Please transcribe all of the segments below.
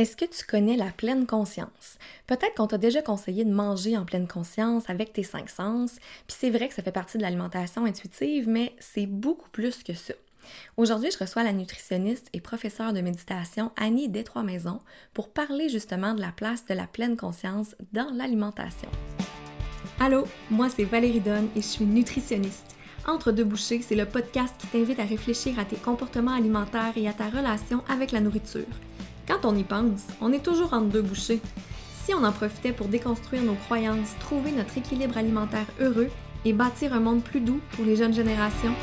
Est-ce que tu connais la pleine conscience? Peut-être qu'on t'a déjà conseillé de manger en pleine conscience avec tes cinq sens, puis c'est vrai que ça fait partie de l'alimentation intuitive, mais c'est beaucoup plus que ça. Aujourd'hui, je reçois la nutritionniste et professeure de méditation Annie Détroit-Maisons pour parler justement de la place de la pleine conscience dans l'alimentation. Allô, moi c'est Valérie Donne et je suis nutritionniste. Entre deux bouchées, c'est le podcast qui t'invite à réfléchir à tes comportements alimentaires et à ta relation avec la nourriture. Quand on y pense, on est toujours entre deux bouchées. Si on en profitait pour déconstruire nos croyances, trouver notre équilibre alimentaire heureux et bâtir un monde plus doux pour les jeunes générations.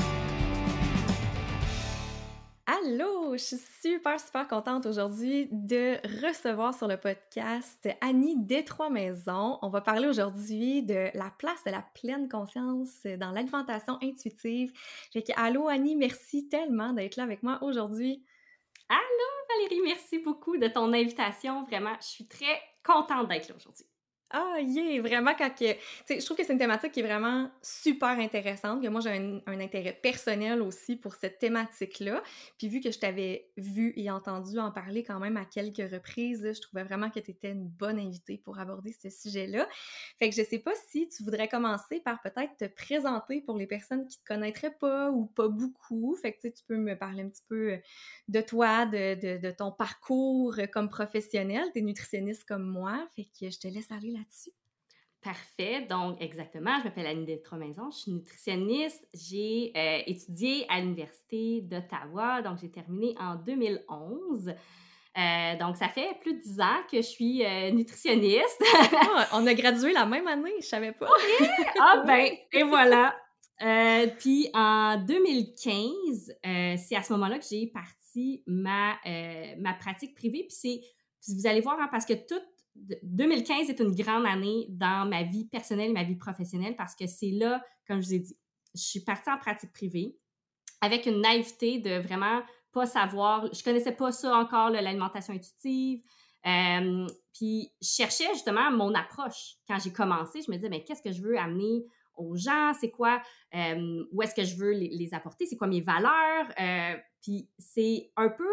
Allô, je suis super super contente aujourd'hui de recevoir sur le podcast Annie Détroit Maisons. On va parler aujourd'hui de la place de la pleine conscience dans l'alimentation intuitive. Fait que, allô Annie, merci tellement d'être là avec moi aujourd'hui. Allô Valérie, merci beaucoup de ton invitation. Vraiment, je suis très contente d'être là aujourd'hui. Ah, yeah! Vraiment, quand que. je trouve que c'est une thématique qui est vraiment super intéressante, que moi, j'ai un, intérêt personnel aussi pour cette thématique-là. Puis, vu que je t'avais vu et entendu en parler quand même à quelques reprises, je trouvais vraiment que tu étais une bonne invitée pour aborder ce sujet-là. Fait que je sais pas si tu voudrais commencer par peut-être te présenter pour les personnes qui te connaîtraient pas ou pas beaucoup. Fait que, tu peux me parler un petit peu de toi, de, ton parcours comme professionnel. Tu es nutritionniste comme moi. Fait que je te laisse aller là-dessus? Parfait. Donc, exactement, je m'appelle Annie Détromaison, je suis nutritionniste. J'ai euh, étudié à l'Université d'Ottawa, donc j'ai terminé en 2011. Euh, donc, ça fait plus de 10 ans que je suis euh, nutritionniste. Ah, on a gradué la même année, je savais pas. Ah ben, et voilà. puis en 2015, c'est à ce moment-là que j'ai parti ma, ma pratique privée. Puis c'est, vous allez voir, hein, parce que tout 2015 est une grande année dans ma vie personnelle ma vie professionnelle parce que c'est là, comme je vous ai dit, je suis partie en pratique privée avec une naïveté de vraiment pas savoir, je connaissais pas ça encore, l'alimentation intuitive. Euh, puis je cherchais justement mon approche. Quand j'ai commencé, je me disais, mais qu'est-ce que je veux amener aux gens? C'est quoi? Euh, où est-ce que je veux les, apporter? C'est quoi mes valeurs? Euh, puis c'est un peu,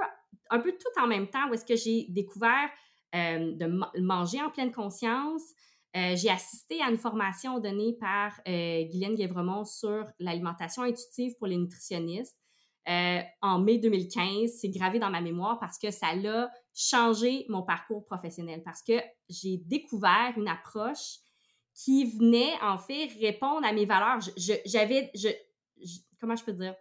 un peu tout en même temps où est-ce que j'ai découvert euh, de manger en pleine conscience. Euh, j'ai assisté à une formation donnée par euh, Guylaine Guévremont sur l'alimentation intuitive pour les nutritionnistes. en mai 2015, c'est gravé dans ma mémoire parce que ça l'a changé mon parcours professionnel, parce que j'ai découvert une approche qui venait en fait répondre à mes valeurs. J'avais, comment je peux dire,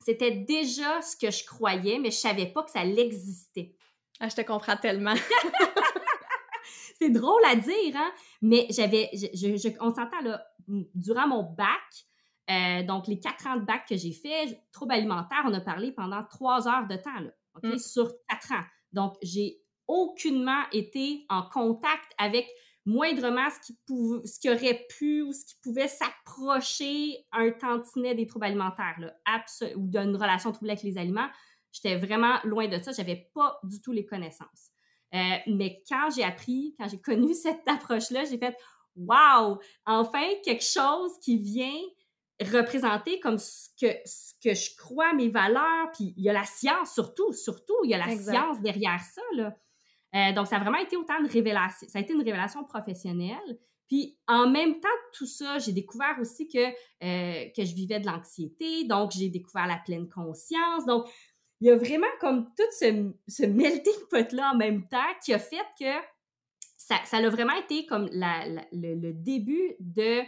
c'était déjà ce que je croyais, mais je savais pas que ça existait. Ah, je te comprends tellement. c'est drôle à dire, hein? Mais j'avais, je, on s'entend là, durant mon bac, euh, donc les quatre ans de bac que j'ai fait, troubles alimentaires, on a parlé pendant trois heures de temps, là, OK? Mm. Sur quatre ans. Donc, j'ai aucunement été en contact avec moindrement ce qui, pouvait, ce qui aurait pu ou ce qui pouvait s'approcher un tantinet des troubles alimentaires, là, ou d'une relation troublée avec les aliments. J'étais vraiment loin de ça. J'avais pas du tout les connaissances. Euh, mais quand j'ai appris, quand j'ai connu cette approche-là, j'ai fait Wow! Enfin, quelque chose qui vient représenter comme ce que, ce que je crois, mes valeurs. Puis il y a la science, surtout, surtout, il y a la science derrière ça. Là. Euh, donc, ça a vraiment été autant de révélation. Ça a été une révélation professionnelle. Puis en même temps, tout ça, j'ai découvert aussi que, euh, que je vivais de l'anxiété. Donc, j'ai découvert la pleine conscience. Donc, il y a vraiment comme tout ce, ce melting pot-là en même temps qui a fait que ça, ça a vraiment été comme la, le, début de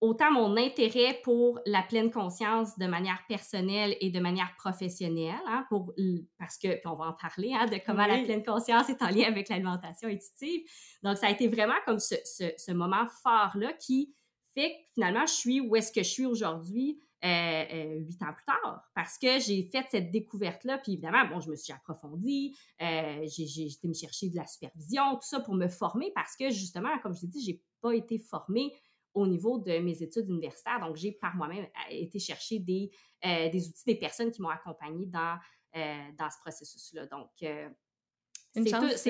autant mon intérêt pour la pleine conscience de manière personnelle et de manière professionnelle, hein, pour, parce que, puis on va en parler, hein, de comment la pleine conscience est en lien avec l'alimentation intuitive. Donc, ça a été vraiment comme ce, ce, ce moment fort-là qui fait que finalement, je suis où est-ce que je suis aujourd'hui huit ans plus tard, parce que j'ai fait cette découverte-là, puis évidemment, bon, je me suis approfondie, euh, j'ai été me chercher de la supervision, tout ça pour me former, parce que justement, comme je l'ai dit, j'ai pas été formée au niveau de mes études universitaires, donc j'ai par moi-même été chercher des, des outils, des personnes qui m'ont accompagnée dans, dans ce processus-là. Donc, une chance,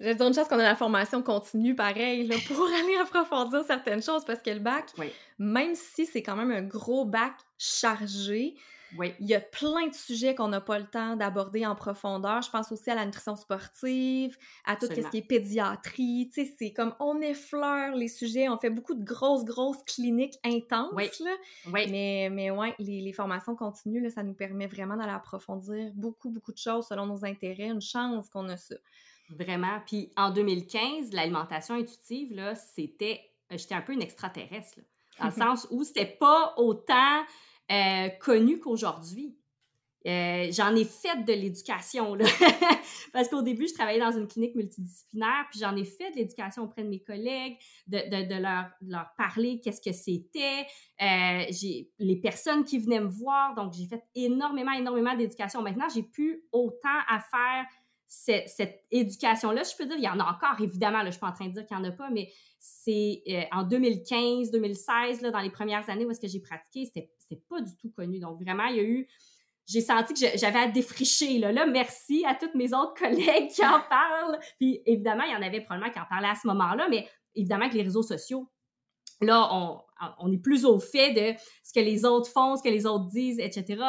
dire une chance qu'on a la formation continue pareil là, pour aller approfondir certaines choses parce que le bac, même si c'est quand même un gros bac chargé, Oui. Il y a plein de sujets qu'on n'a pas le temps d'aborder en profondeur. Je pense aussi à la nutrition sportive, à tout ce qui est pédiatrie. Tu sais, c'est comme on effleure les sujets, on fait beaucoup de grosses, grosses cliniques intenses. Oui. Là. Mais, mais ouais, les, les formations continues, là, ça nous permet vraiment d'aller approfondir beaucoup, beaucoup de choses selon nos intérêts. Une chance qu'on a ça. Vraiment. Puis en 2015, l'alimentation intuitive, là, c'était. euh, J'étais un peu une extraterrestre, là, dans le sens où c'était pas autant euh, connu qu'aujourd'hui. Euh, J'en ai fait de l'éducation, là. Parce qu'au début, je travaillais dans une clinique multidisciplinaire, puis j'en ai fait de l'éducation auprès de mes collègues, de, de, de leur, de leur parler qu'est-ce que c'était. Euh, j'ai les personnes qui venaient me voir, donc j'ai fait énormément, énormément d'éducation. Maintenant, j'ai plus autant à faire cette, éducation-là. Je peux dire, il y en a encore, évidemment, là, je suis pas en train de dire qu'il n'y en a pas, mais c'est euh, en 2015, 2016, là, dans les premières années où est-ce que j'ai pratiqué, c'était c'était pas du tout connu. Donc, vraiment, il y a eu j'ai senti que j'avais à défricher. Là. là, merci à toutes mes autres collègues qui en parlent. Puis évidemment, il y en avait probablement qui en parlaient à ce moment-là, mais évidemment, avec les réseaux sociaux, là, on, on est plus au fait de ce que les autres font, ce que les autres disent, etc.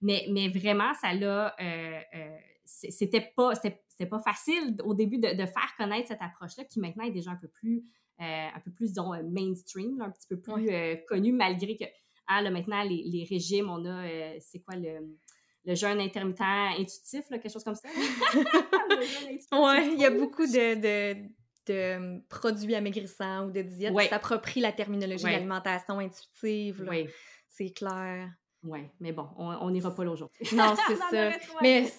Mais, vraiment, ça l'a. euh, euh, c'était pas, pas facile au début de, de faire connaître cette approche-là, qui maintenant est déjà un peu plus, euh, un peu plus disons, euh, mainstream, là, un petit peu plus euh, connu, malgré que ah, là, maintenant, les, les régimes, on a, euh, c'est quoi le, le jeûne intermittent intuitif, là, quelque chose comme ça? Ouais, il y a beaucoup de, de, de produits amaigrissants ou de diètes Ouais. qui s'approprient la terminologie Ouais. l'alimentation intuitive. Oui, C'est clair. oui, mais bon, on n'ira pas là aujourd'hui. Non, c'est ça. Mais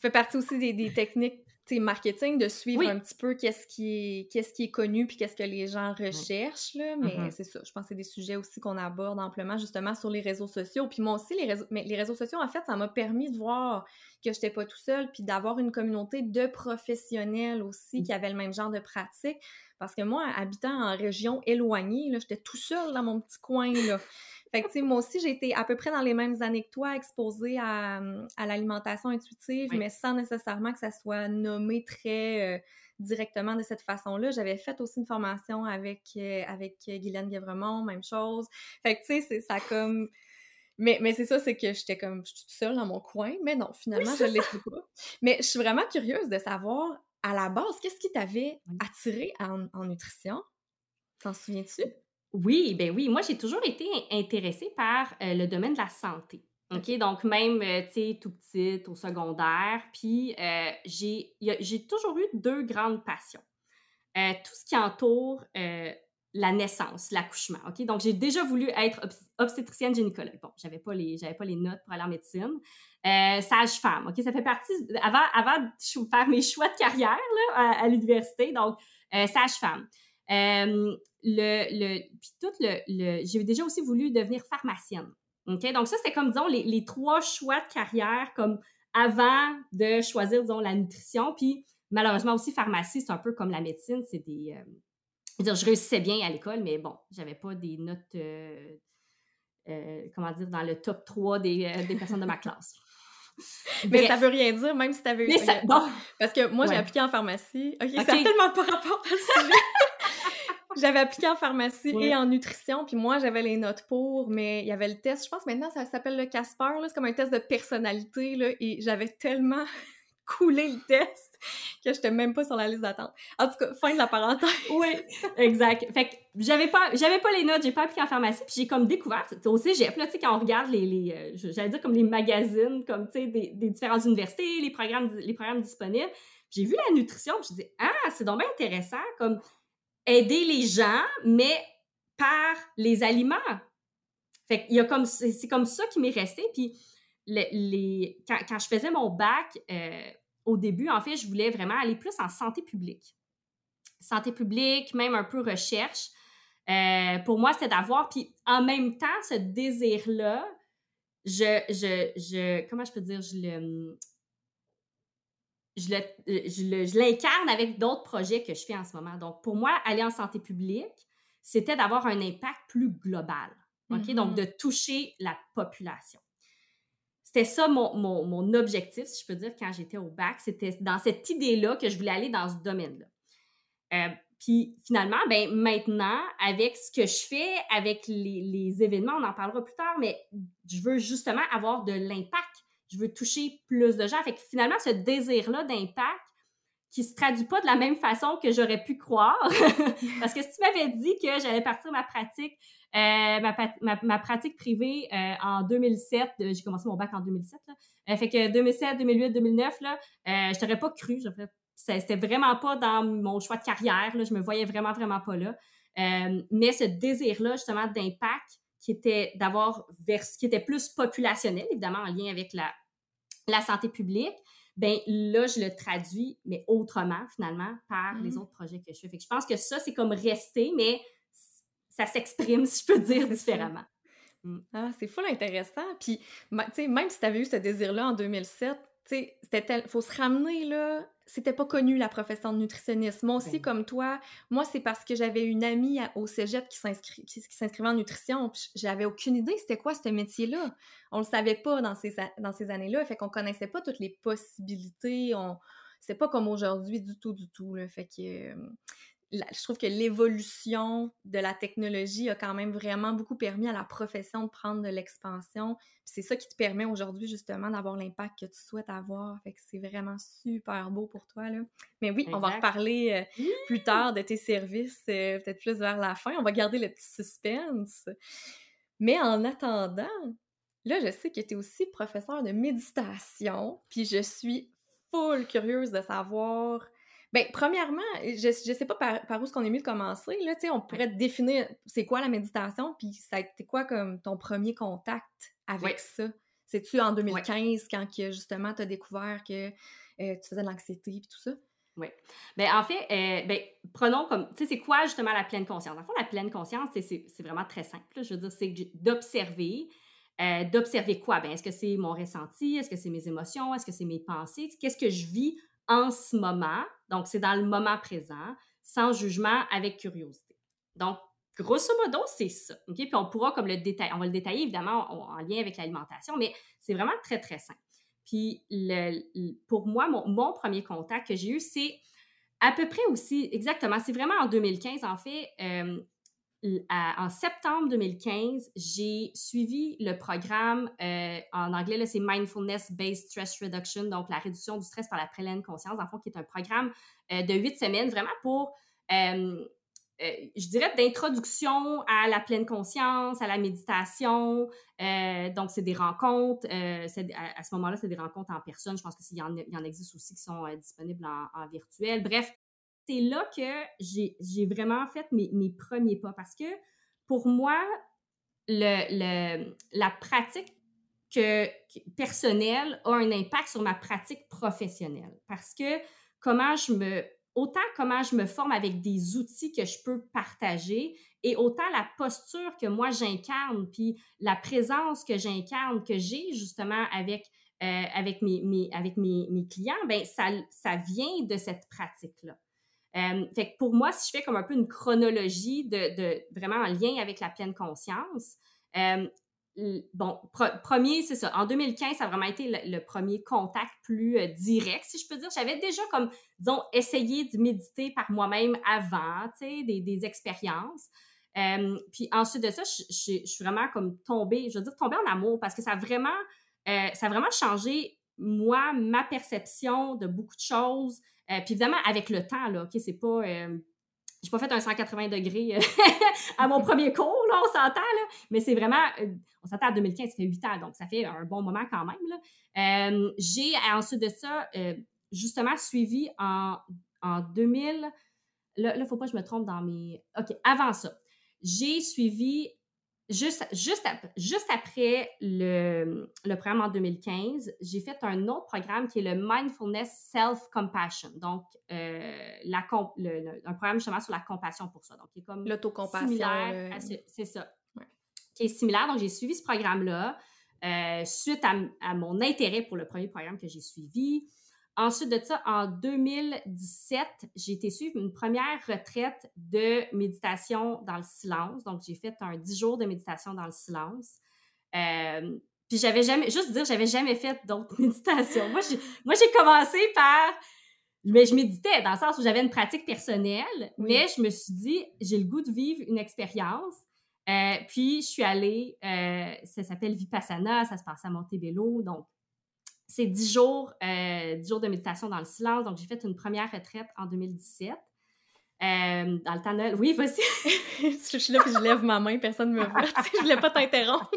fait partie aussi des, des techniques marketing, de suivre Oui. un petit peu qu'est-ce qui est, qu'est-ce qui est connu puis qu'est-ce que les gens recherchent. Là. Mais Mhm. c'est ça, je pense que c'est des sujets aussi qu'on aborde amplement justement sur les réseaux sociaux. Puis moi aussi, les réseaux, mais les réseaux sociaux, en fait, ça m'a permis de voir que j'étais pas tout seul puis d'avoir une communauté de professionnels aussi qui avaient le même genre de pratique. Parce que moi, habitant en région éloignée, j'étais tout seul dans mon petit coin, là. Fait que, tu sais, moi aussi, j'ai été à peu près dans les mêmes années que toi, exposée à, à l'alimentation intuitive, Oui. mais sans nécessairement que ça soit nommé très euh, directement de cette façon-là. J'avais fait aussi une formation avec, euh, avec Guylaine Guévremont, même chose. Fait que, tu sais, c'est- ça comme... Mais, mais c'est ça, c'est que j'étais comme, je suis toute seule dans mon coin, mais non, finalement, je ne l'étais pas. Mais je suis vraiment curieuse de savoir, à la base, qu'est-ce qui t'avait Oui. attiré en, en nutrition? T'en souviens-tu? Oui, ben oui. Moi, j'ai toujours été in- intéressée par euh, le domaine de la santé. OK? Donc, même, euh, tu sais, tout petite, au secondaire. Puis, euh, j'ai toujours eu deux grandes passions. Tout ce qui entoure la naissance, l'accouchement. OK? Donc, j'ai déjà voulu être obs- obstétricienne gynécologue. Bon, j'avais pas les j'avais pas les notes pour aller en médecine. Sage-femme. OK? Ça fait partie. Avant, avant de faire mes choix de carrière là, à, à l'université, donc, sage-femme. Euh, le, le, puis tout le, le j'ai déjà aussi voulu devenir pharmacienne. OK? Donc, ça, c'était comme, disons, les, les trois choix de carrière, comme avant de choisir, disons, la nutrition. Puis, malheureusement aussi, pharmacie, c'est un peu comme la médecine. C'est des. euh, je veux dire, je réussissais bien à l'école, mais bon, j'avais pas des notes, euh, euh, comment dire, dans le top 3 des, des personnes de ma classe. Mais Bref. ça veut rien dire, même si t'avais eu Mais ça- bon. Parce que moi, j'ai Ouais. appliqué en pharmacie. OK, ça Ok. a tellement pas rapport à ce sujet. J'avais appliqué en pharmacie Ouais. et en nutrition, puis moi, j'avais les notes pour, mais il y avait le test. Je pense maintenant, ça s'appelle le Casper. C'est comme un test de personnalité, là, et j'avais tellement coulé le test que j'étais même pas sur la liste d'attente. En tout cas, fin de la parenthèse. Oui, exact. Fait que j'avais pas, j'avais pas les notes, j'ai pas appliqué en pharmacie, puis j'ai comme découvert, au cégep, là, tu sais, quand on regarde les, les euh, j'allais dire comme les magazines, comme, tu sais, des, des différentes universités, les programmes, les programmes disponibles, j'ai vu la nutrition, puis je dis ah, c'est donc bien intéressant, comme aider les gens, mais par les aliments. Fait qu'il y a comme, c'est comme ça qui m'est resté, puis le- les, quand, quand je faisais mon bac, euh, au début, en fait, je voulais vraiment aller plus en santé publique santé publique, même un peu recherche. Euh, pour moi, c'était d'avoir, puis en même temps, ce désir-là, je, je, je, comment je peux dire, je le, je le, je le- je l'incarne avec d'autres projets que je fais en ce moment. Donc, pour moi, aller en santé publique, c'était d'avoir un impact plus global, OK? Mhm. Donc, de toucher la population. C'était ça mon, mon, mon objectif, si je peux dire, quand j'étais au bac. C'était dans cette idée-là que je voulais aller dans ce domaine-là. Euh, puis finalement, ben maintenant, avec ce que je fais, avec les, les, événements, on en parlera plus tard, mais je veux justement avoir de l'impact. Je veux toucher plus de gens. Fait que finalement, ce désir-là d'impact, qui se traduit pas de la même façon que j'aurais pu croire. Parce que si tu m'avais dit que j'allais partir ma pratique, euh, ma, ma, pratique privée euh, en 2007, euh, j'ai commencé mon bac en 2007, là. fait que 2007, 2008, 2009, là, je t'aurais pas cru. C'était vraiment pas dans mon choix de carrière. Là, je me voyais vraiment, vraiment pas là. mais ce désir-là, justement, d'impact, qui était d'avoir qui était plus populationnel, évidemment, en lien avec la, la santé publique, ben là, je le traduis, mais autrement, finalement, par les mmh. autres projets que je fais. Fait que je pense que ça, c'est comme rester, mais ça s'exprime, si je peux dire, différemment. Mmh. Ah, c'est full intéressant. Puis, tu sais, même si tu avais eu ce désir-là en 2007, tu sais, faut se ramener, là, c'était pas connu la profession de nutritionniste. Moi aussi, comme toi, moi, c'est parce que j'avais une amie au cégep qui s'inscrivait en nutrition, j'avais aucune idée c'était quoi ce métier-là. On le savait pas dans ces, dans ces années-là, fait qu'on connaissait pas toutes les possibilités, on... c'est pas comme aujourd'hui du tout, du tout, là. Fait que... Euh, je trouve que l'évolution de la technologie a quand même vraiment beaucoup permis à la profession de prendre de l'expansion. C'est ça qui te permet aujourd'hui justement d'avoir l'impact que tu souhaites avoir. Fait que c'est vraiment super beau pour toi. Là. Mais oui, on va reparler euh, plus tard de tes services, euh, peut-être plus vers la fin. On va garder le petit suspense. Mais en attendant, là, je sais que tu es aussi professeur de méditation, puis je suis full curieuse de savoir ben, premièrement, je, je sais pas par, par où est-ce qu'on est mieux de commencer. Là, on pourrait définir c'est quoi la méditation, puis ça a été quoi comme ton premier contact avec ça? C'est-tu en 2015 quand justement tu as découvert que euh, tu faisais de l'anxiété et tout ça? Oui. Bien, en fait, euh, ben, prenons comme, tu sais, c'est quoi justement la pleine conscience? En fait, la pleine conscience, c'est vraiment très simple. je veux dire, c'est d'observer. Euh, d'observer quoi? Ben, est-ce que c'est mon ressenti? Est-ce que c'est mes émotions? Est-ce que c'est mes pensées? Qu'est-ce que je vis en ce moment, donc c'est dans le moment présent, sans jugement, avec curiosité. Donc, grosso modo, c'est ça. OK? Puis on pourra comme le détailler, on va le détailler évidemment en, lien avec l'alimentation, mais c'est vraiment très, très simple. Puis le, pour moi, mon, premier contact que j'ai eu, c'est à peu près aussi, exactement, c'est vraiment en 2015, en fait, euh, en septembre 2015, j'ai suivi le programme, euh, en anglais, c'est Mindfulness Based Stress Reduction, donc la réduction du stress par la pleine conscience, en fond, qui est un programme euh, de huit semaines, vraiment pour, euh, je dirais, d'introduction à la pleine conscience, à la méditation. donc, c'est des rencontres. À, ce moment-là, c'est des rencontres en personne. Je pense qu'il y, en, y en existe aussi qui sont disponibles en virtuel. Bref, c'est là que j'ai vraiment fait mes, premiers pas parce que pour moi, la pratique que, personnelle a un impact sur ma pratique professionnelle. Parce que comment je me. Autant comment je me forme avec des outils que je peux partager et autant la posture que moi j'incarne, puis la présence que j'incarne, que j'ai justement avec, euh, mes, clients, ben ça, ça vient de cette pratique-là. Euh, fait que pour moi, si je fais comme un peu une chronologie de, vraiment en lien avec la pleine conscience, euh, bon, premier, c'est ça. En 2015, ça a vraiment été le, premier contact plus euh, direct, si je peux dire. J'avais déjà comme, disons, essayé de méditer par moi-même avant, tu sais, des, expériences. puis ensuite de ça, je, je, suis vraiment comme tombée, je veux dire tombée en amour parce que ça a vraiment, ça a vraiment changé, moi, ma perception de beaucoup de choses. Euh, puis évidemment, avec le temps, là, OK, c'est pas. Euh, j'ai pas fait un 180 degrés euh, à mon premier cours, là, on s'entend, là. Mais c'est vraiment. on s'entend à 2015, ça fait 8 ans, donc ça fait un bon moment quand même, là. j'ai ensuite de ça, justement, suivi en, en 2000. Là, il faut pas que je me trompe dans mes. OK, avant ça, j'ai suivi juste, juste, juste après le, le, programme en 2015, j'ai fait un autre programme qui est le Mindfulness Self-Compassion. Donc, euh, la, un programme justement sur la compassion pour ça. Donc, qui est comme. L'autocompassion. C'est ça. Qui est similaire. Donc, j'ai suivi ce programme-là euh, suite à, à, mon intérêt pour le premier programme que j'ai suivi. Ensuite de ça, en 2017, j'ai été suivre une première retraite de méditation dans le silence. Donc, j'ai fait un 10 jours de méditation dans le silence. Euh, puis j'avais jamais, juste dire, j'avais jamais fait d'autres méditations. Moi, j'ai, moi, j'ai commencé par mais je méditais dans le sens où j'avais une pratique personnelle, mais je me suis dit, j'ai le goût de vivre une expérience. Euh, puis, je suis allée, euh, ça s'appelle Vipassana, ça se passe à Montebello. Donc, c'est dix jours, euh, jours de méditation dans le silence. Donc, j'ai fait une première retraite en 2017. dans le temps de Noël. Oui, vas-y. je suis là puis je lève ma main, personne ne me voit. je voulais pas t'interrompre.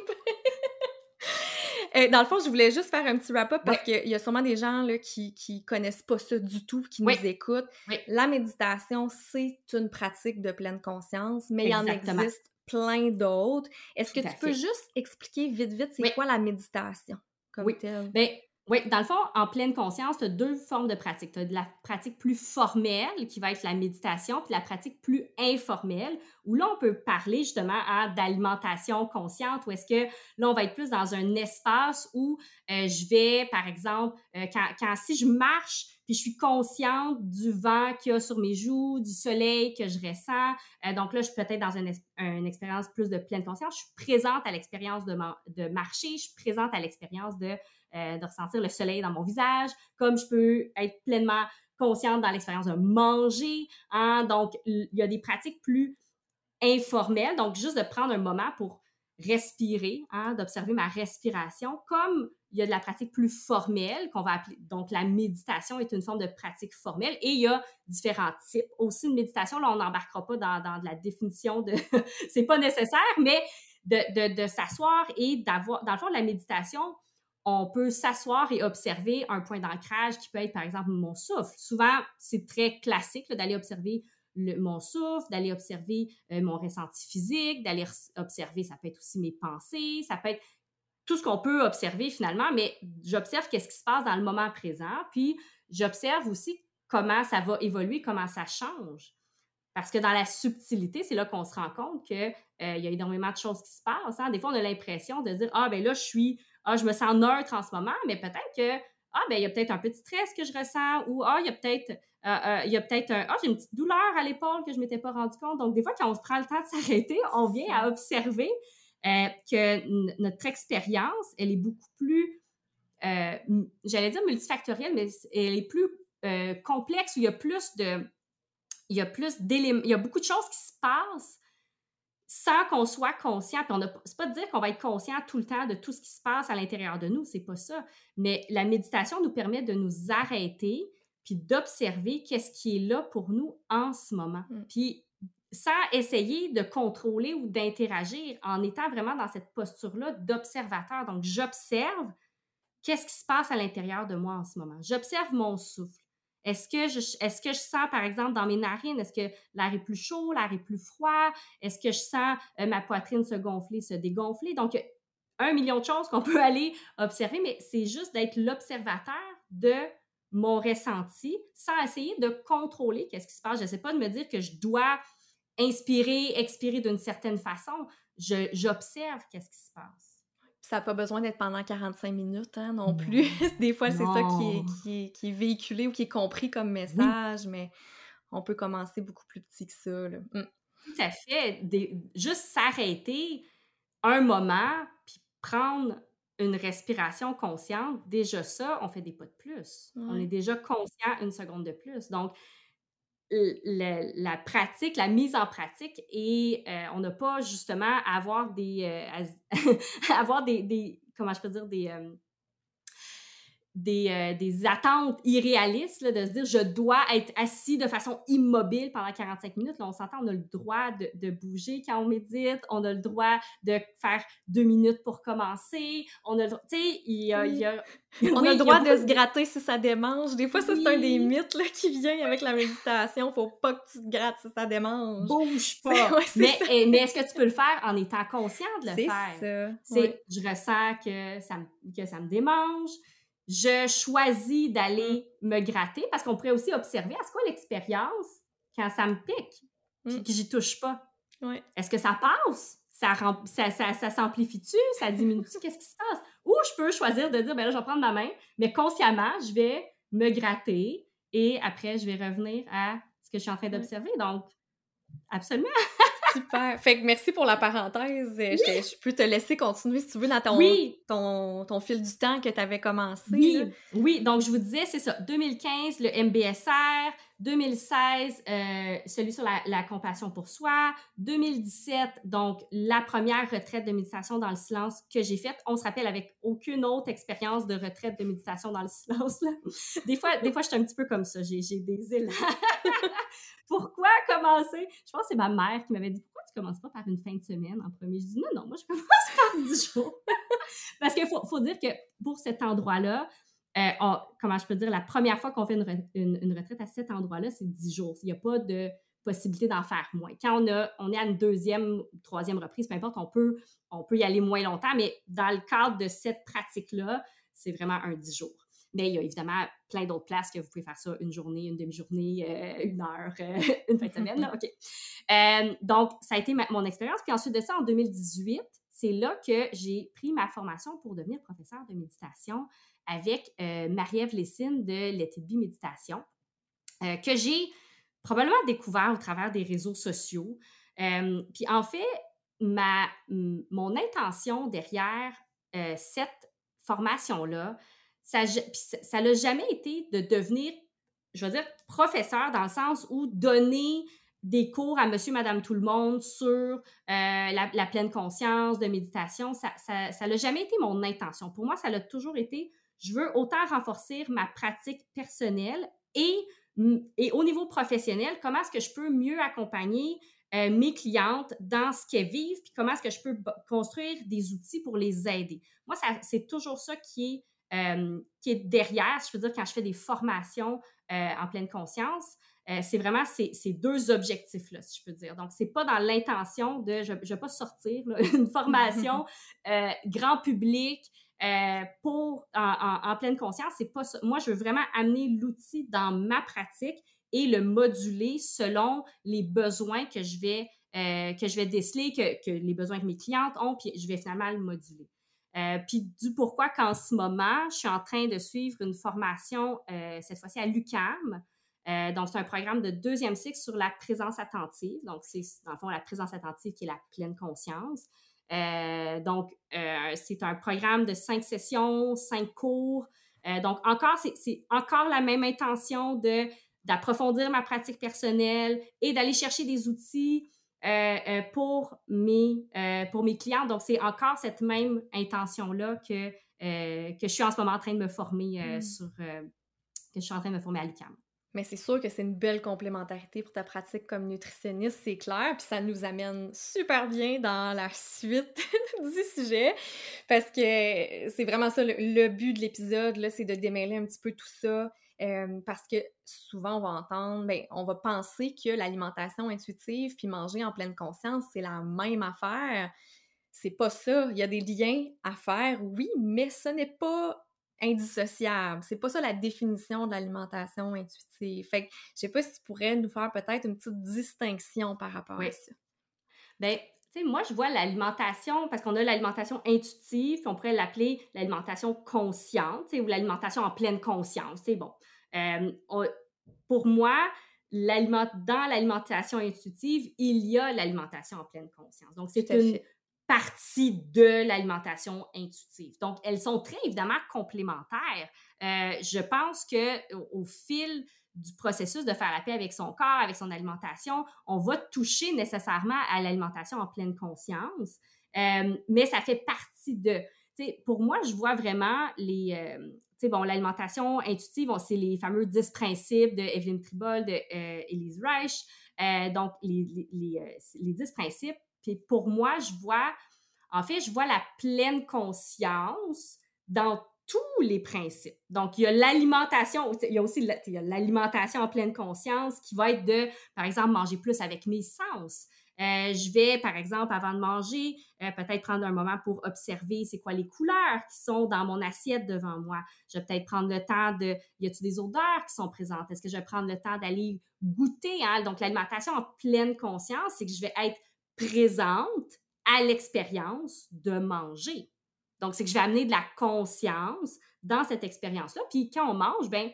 Euh, dans le fond, je voulais juste faire un petit wrap-up parce qu'il y a sûrement des gens là, qui ne connaissent pas ça du tout, qui nous écoutent. La méditation, c'est une pratique de pleine conscience, mais il y en existe plein d'autres. Est-ce que tu peux juste expliquer vite, vite, c'est quoi la méditation comme oui. Ben, oui, dans le fond, en pleine conscience, tu as deux formes de pratique. Tu as de la pratique plus formelle, qui va être la méditation, puis la pratique plus informelle, où là, on peut parler justement d'alimentation consciente, où est-ce que là, on va être plus dans un espace où euh, je vais, par exemple, euh, quand, si je marche, puis je suis consciente du vent qu'il y a sur mes joues, du soleil que je ressens. Euh, donc là, je suis peut-être dans une, une, expérience plus de pleine conscience. Je suis présente à l'expérience de, de marcher, je suis présente à l'expérience de euh, de ressentir le soleil dans mon visage, comme je peux être pleinement consciente dans l'expérience de manger. Hein? Donc, il y a des pratiques plus informelles, donc juste de prendre un moment pour respirer, hein, d'observer ma respiration, comme il y a de la pratique plus formelle qu'on va appeler, donc la méditation est une forme de pratique formelle et il y a différents types. Aussi, une méditation, là, on n'embarquera pas dans, dans, la définition de, c'est pas nécessaire, mais de, de, de s'asseoir et d'avoir, dans le fond, la méditation, on peut s'asseoir et observer un point d'ancrage qui peut être, par exemple, mon souffle. Souvent, c'est très classique d'aller observer mon souffle, d'aller observer euh, mon ressenti physique, d'aller observer, ça peut être aussi mes pensées, ça peut être tout ce qu'on peut observer finalement, mais j'observe qu'est-ce qui se passe dans le moment présent, puis j'observe aussi comment ça va évoluer, comment ça change. Parce que dans la subtilité, c'est là qu'on se rend compte qu'il euh, y a énormément de choses qui se passent. Hein. Des fois, on a l'impression de dire Ah, ben là, je suis ah, je me sens neutre en ce moment, mais peut-être que, ah, ben, il y a peut-être un petit stress que je ressens, ou, ah, il y a peut-être, euh, euh, il y a peut-être un, ah, j'ai une petite douleur à l'épaule que je ne m'étais pas rendu compte. Donc, des fois, quand on se prend le temps de s'arrêter, on vient à observer euh, que notre expérience, elle est beaucoup plus, j'allais dire multifactorielle, mais elle est plus complexe, où il y a plus de, il y a plus d'éléments, il y a beaucoup de choses qui se passent sans qu'on soit conscient. Puis on c'est pas de dire qu'on va être conscient tout le temps de tout ce qui se passe à l'intérieur de nous, c'est pas ça. Mais la méditation nous permet de nous arrêter puis d'observer qu'est-ce qui est là pour nous en ce moment. Mm. Puis sans essayer de contrôler ou d'interagir, en étant vraiment dans cette posture-là d'observateur. Donc, j'observe qu'est-ce qui se passe à l'intérieur de moi en ce moment. J'observe mon souffle. Est-ce que, je, sens, par exemple, dans mes narines, est-ce que l'air est plus chaud, l'air est plus froid? Est-ce que je sens euh, ma poitrine se gonfler, se dégonfler? Donc, un million de choses qu'on peut aller observer, mais c'est juste d'être l'observateur de mon ressenti sans essayer de contrôler qu'est-ce qui se passe. Je ne sais pas de me dire que je dois inspirer, expirer d'une certaine façon. j'observe qu'est-ce qui se passe ça n'a pas besoin d'être pendant 45 minutes hein, non plus. Des fois, c'est ça qui est, qui, véhiculé ou qui est compris comme message, mais on peut commencer beaucoup plus petit que ça. Mmh. Tout à fait. juste s'arrêter un moment, puis prendre une respiration consciente, déjà ça, on fait des pas de plus. On est déjà conscient une seconde de plus. Donc, la, pratique, la mise en pratique et euh, on n'a pas justement à avoir des, euh, avoir des, comment je peux dire, des, euh, des, des, attentes irréalistes, de se dire je dois être assis de façon immobile pendant 45 minutes. Là, on s'entend, on a le droit de, de, bouger quand on médite, on a le droit de faire deux minutes pour commencer, on a tu sais, il y a, il y a on a le droit de se gratter si ça démange. Des fois, ça, c'est un des mythes là, qui vient avec la méditation. Faut pas que tu te grattes si ça démange. Bouge pas. mais, eh, mais est-ce que tu peux le faire en étant conscient de le faire? C'est ça. Je ressens que ça, me, que ça me démange. Je choisis d'aller mm. me gratter parce qu'on pourrait aussi observer à ce quoi l'expérience quand ça me pique mm. que j'y touche pas. Est-ce que ça passe? Ça, ça, ça, ça s'amplifie-tu? Ça diminue-tu? Qu'est-ce qui se passe? Ou je peux choisir de dire, ben là, je vais prendre ma main, mais consciemment, je vais me gratter et après, je vais revenir à ce que je suis en train d'observer. Donc, absolument. Super. Fait que merci pour la parenthèse. Je, peux te laisser continuer si tu veux dans ton, ton, ton, fil du temps que tu avais commencé. Oui, oui. Donc, je vous disais, c'est ça. 2015, le MBSR. 2016, euh, celui sur la, compassion pour soi. 2017, donc la première retraite de méditation dans le silence que j'ai faite. On se rappelle avec aucune autre expérience de retraite de méditation dans le silence. Des fois, des fois, je suis un petit peu comme ça. J'ai des élans. Pourquoi commencer? Je pense que c'est ma mère qui m'avait dit Pourquoi tu commences pas par une fin de semaine en premier? Je dis non, non, moi je commence par 10 jours. Parce qu'il faut dire que pour cet endroit-là, euh, comment je peux dire, la première fois qu'on fait une, retraite à cet endroit-là, c'est 10 jours. Il n'y a pas de possibilité d'en faire moins. Quand on, a, on est à une deuxième ou troisième reprise, peu importe, on peut, on peut y aller moins longtemps, mais dans le cadre de cette pratique-là, c'est vraiment un 10 jours. Mais il y a évidemment plein d'autres places que vous pouvez faire ça une journée, une demi-journée, euh, une heure, euh, une fin de semaine. Là. OK. donc, ça a été mon expérience. Puis ensuite de ça, en 2018, c'est là que j'ai pris ma formation pour devenir professeur de méditation avec euh, Marie-Ève Lessine de It Méditation, euh, que j'ai probablement découvert au travers des réseaux sociaux. Euh, puis en fait, mon intention derrière cette formation-là, ça n'a jamais été de devenir, je veux dire, professeur dans le sens où donner des cours à monsieur, madame, tout le monde sur la, la, pleine conscience de méditation. Ça n'a jamais été mon intention. Pour moi, ça a toujours été je veux autant renforcer ma pratique personnelle et, et au niveau professionnel, comment est-ce que je peux mieux accompagner euh, mes clientes dans ce qu'elles vivent, puis comment est-ce que je peux construire des outils pour les aider. Moi, c'est toujours ça qui est, euh, qui est derrière, je veux dire, quand je fais des formations euh, en pleine conscience, c'est vraiment ces, ces, deux objectifs-là, si je peux dire. Donc, c'est pas dans l'intention de, je ne vais pas sortir une formation grand public euh, pour en, pleine conscience, c'est pas ça. Moi, je veux vraiment amener l'outil dans ma pratique et le moduler selon les besoins que je vais euh, que je vais déceler, que, les besoins que mes clientes ont, puis je vais finalement le moduler. Euh, puis du pourquoi qu'en ce moment, je suis en train de suivre une formation, cette fois-ci à l'UCAM. donc, c'est un programme de deuxième cycle sur la présence attentive. Donc, c'est dans le fond la présence attentive qui est la pleine conscience. Euh, donc, euh, c'est un programme de cinq sessions, cinq cours. Euh, donc, encore, c'est encore la même intention de d'approfondir ma pratique personnelle et d'aller chercher des outils pour, mes, pour mes clients. Donc, c'est encore cette même intention-là que, que je suis en ce moment en train de me former mmh. sur, que je suis en train de me former à l'ICAM. Mais c'est sûr que c'est une belle complémentarité pour ta pratique comme nutritionniste, c'est clair. Puis ça nous amène super bien dans la suite du sujet. Parce que c'est vraiment ça, le, but de l'épisode, c'est de démêler un petit peu tout ça. Euh, parce que souvent, on va entendre, ben, on va penser que l'alimentation intuitive puis manger en pleine conscience, c'est la même affaire. C'est pas ça. Il y a des liens à faire, oui, mais ce n'est pas indissociable. C'est pas ça la définition de l'alimentation intuitive. Fait que je sais pas si tu pourrais nous faire peut-être une petite distinction par rapport à ça. Bien, tu sais, moi, je vois l'alimentation, parce qu'on a l'alimentation intuitive, puis on pourrait l'appeler l'alimentation consciente, ou l'alimentation en pleine conscience. C'est bon. Euh, pour moi, dans l'alimentation intuitive, il y a l'alimentation en pleine conscience. Donc, c'est une partie de l'alimentation intuitive. Donc, elles sont très évidemment complémentaires. Euh, je pense que au, fil du processus de faire la paix avec son corps, avec son alimentation, on va toucher nécessairement à l'alimentation en pleine conscience, euh, mais ça fait partie de. Pour moi, je vois vraiment les. Euh, bon, l'alimentation intuitive, c'est les fameux 10 principes de Evelyn Tribol, de Elise Reich. donc, les, les, les 10 principes, puis pour moi, je vois, en fait, je vois la pleine conscience dans tous les principes. Donc, il y a l'alimentation, il y a aussi l'alimentation en pleine conscience qui va être de, par exemple, manger plus avec mes sens. Euh, je vais, par exemple, avant de manger, euh, peut-être prendre un moment pour observer c'est quoi les couleurs qui sont dans mon assiette devant moi. Je vais peut-être prendre le temps de, y a-t-il des odeurs qui sont présentes? Est-ce que je vais prendre le temps d'aller goûter? Hein? Donc, l'alimentation en pleine conscience, c'est que je vais être présente à l'expérience de manger. Donc, c'est que je vais amener de la conscience dans cette expérience-là. Puis quand on mange, ben,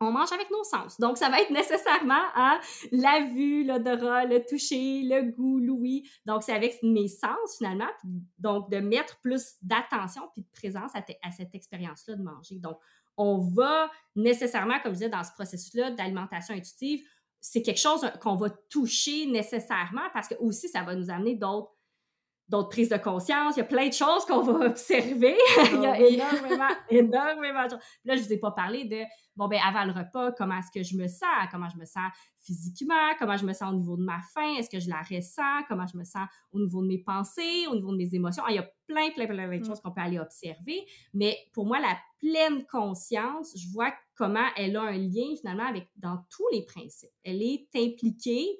on mange avec nos sens. Donc, ça va être nécessairement à la vue, l'odorat, le toucher, le goût, l'ouïe. Donc, c'est avec mes sens, finalement. Donc, de mettre plus d'attention puis de présence à, à cette expérience-là de manger. Donc, on va nécessairement, comme je disais, dans ce processus-là d'alimentation intuitive, c'est quelque chose qu'on va toucher nécessairement parce que aussi, ça va nous amener d'autres d'autres prises de conscience. Il y a plein de choses qu'on va observer. il y a ah énormément, énormément de choses. Là, je ne vous ai pas parlé de, bon, ben avant le repas, comment est-ce que je me sens, comment je me sens physiquement, comment je me sens au niveau de ma faim, est-ce que je la ressens, comment je me sens au niveau de mes pensées, au niveau de mes émotions? Ah, il y a plein, plein, plein, plein de mm. choses qu'on peut aller observer. Mais pour moi, la pleine conscience, je vois comment elle a un lien finalement avec dans tous les principes. Elle est impliquée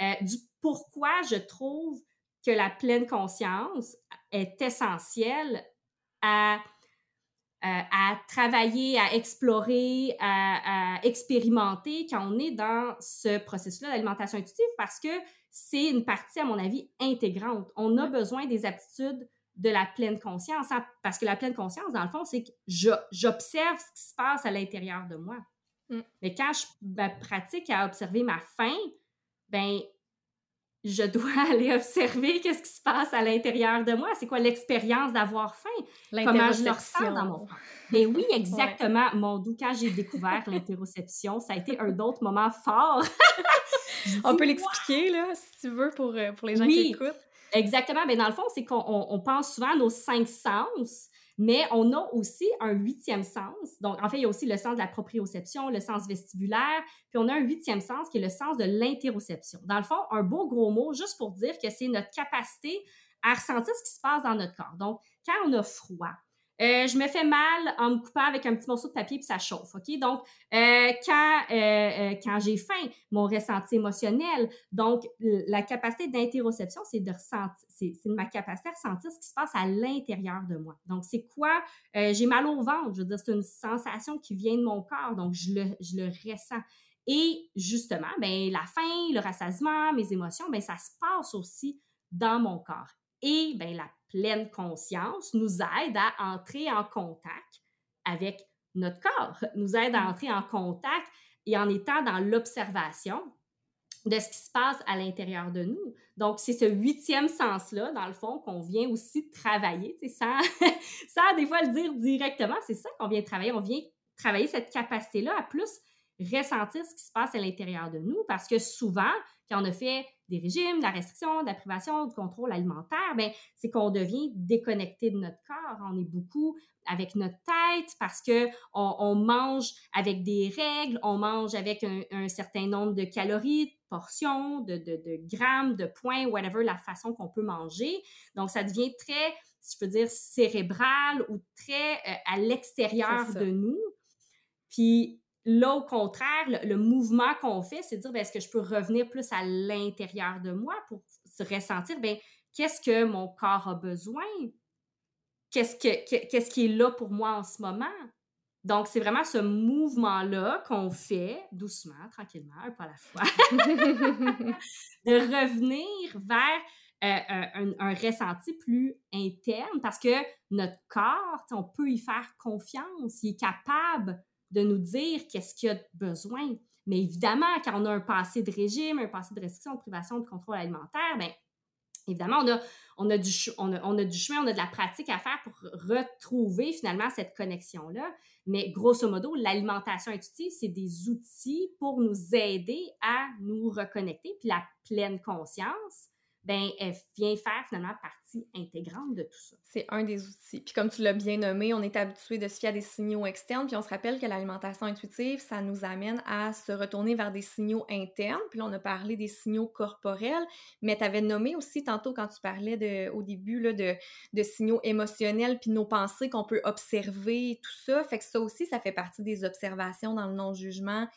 euh, du pourquoi je trouve que la pleine conscience est essentielle à, euh, à, travailler, à explorer, à, expérimenter quand on est dans ce processus-là d'alimentation intuitive parce que c'est une partie, à mon avis, intégrante. On a besoin des aptitudes de la pleine conscience, hein, parce que la pleine conscience, dans le fond, c'est que j'observe ce qui se passe à l'intérieur de moi. Mm. Mais quand je ben, pratique à observer ma faim, ben je dois aller observer qu'est-ce qui se passe à l'intérieur de moi. C'est quoi l'expérience d'avoir faim? Comment je le ressens dans mon? Mais oui, exactement. Mon doux, quand j'ai découvert l'interoception, ça a été un autre moment fort. on peut l'expliquer, là, si tu veux, pour, euh, pour les gens qui écoutent. Exactement. Mais dans le fond, c'est qu'on pense souvent à nos cinq sens, mais on a aussi un huitième sens. Donc, en fait, il y a aussi le sens de la proprioception, le sens vestibulaire, puis on a un huitième sens qui est le sens de l'interoception. Dans le fond, un beau gros mot juste pour dire que c'est notre capacité à ressentir ce qui se passe dans notre corps. Donc, quand on a froid, euh, je me fais mal en me coupant avec un petit morceau de papier puis ça chauffe, OK? Donc, euh, quand, euh, quand j'ai faim, mon ressenti émotionnel, donc la capacité d'interoception, c'est de ressentir, c'est ma capacité à ressentir ce qui se passe à l'intérieur de moi. Donc, c'est quoi? j'ai mal au ventre, je veux dire, c'est une sensation qui vient de mon corps, donc je le, je le ressens. Et justement, ben, la faim, le rassasiement, mes émotions, ben, ça se passe aussi dans mon corps. Et ben, la pleine conscience nous aide à entrer en contact avec notre corps, nous aide à mm. entrer en contact et en étant dans l'observation de ce qui se passe à l'intérieur de nous. Donc, c'est ce huitième sens-là, dans le fond, qu'on vient aussi travailler, sans, sans des fois le dire directement, c'est ça qu'on vient travailler. On vient travailler cette capacité-là à plus ressentir ce qui se passe à l'intérieur de nous parce que souvent, quand on a fait des régimes, de la restriction, de la privation, du contrôle alimentaire, ben, c'est qu'on devient déconnecté de notre corps. On est beaucoup avec notre tête parce que on, mange avec des règles, on mange avec un, certain nombre de calories, de portions, de, de, grammes, de points, whatever, la façon qu'on peut manger. Donc, ça devient très, si je peux dire, cérébral ou très euh, à l'extérieur de nous. Puis, Là, au contraire, le, mouvement qu'on fait, c'est de dire, ben, est-ce que je peux revenir plus à l'intérieur de moi pour se ressentir, ben, qu'est-ce que mon corps a besoin? Qu'est-ce, que, qu'est-ce qui est là pour moi en ce moment? Donc, c'est vraiment ce mouvement-là qu'on fait doucement, tranquillement, un pas à la fois, de revenir vers euh, un, un, ressenti plus interne parce que notre corps, on peut y faire confiance, il est capable de nous dire qu'est-ce qu'il y a besoin. Mais évidemment, quand on a un passé de régime, un passé de restriction, de privation, de contrôle alimentaire, bien, évidemment, on a, on, a du, on, a, on a du chemin, on a de la pratique à faire pour retrouver finalement cette connexion-là. Mais grosso modo, l'alimentation intuitive, c'est des outils pour nous aider à nous reconnecter. Puis la pleine conscience, ben, elle vient faire finalement partie intégrante de tout ça. C'est un des outils. Puis comme tu l'as bien nommé, on est habitué de se fier à des signaux externes, puis on se rappelle que l'alimentation intuitive, ça nous amène à se retourner vers des signaux internes. Puis là, on a parlé des signaux corporels, mais tu avais nommé aussi tantôt quand tu parlais de, au début là, de, de signaux émotionnels, puis nos pensées qu'on peut observer, tout ça. Fait que ça aussi, ça fait partie des observations dans le non-jugement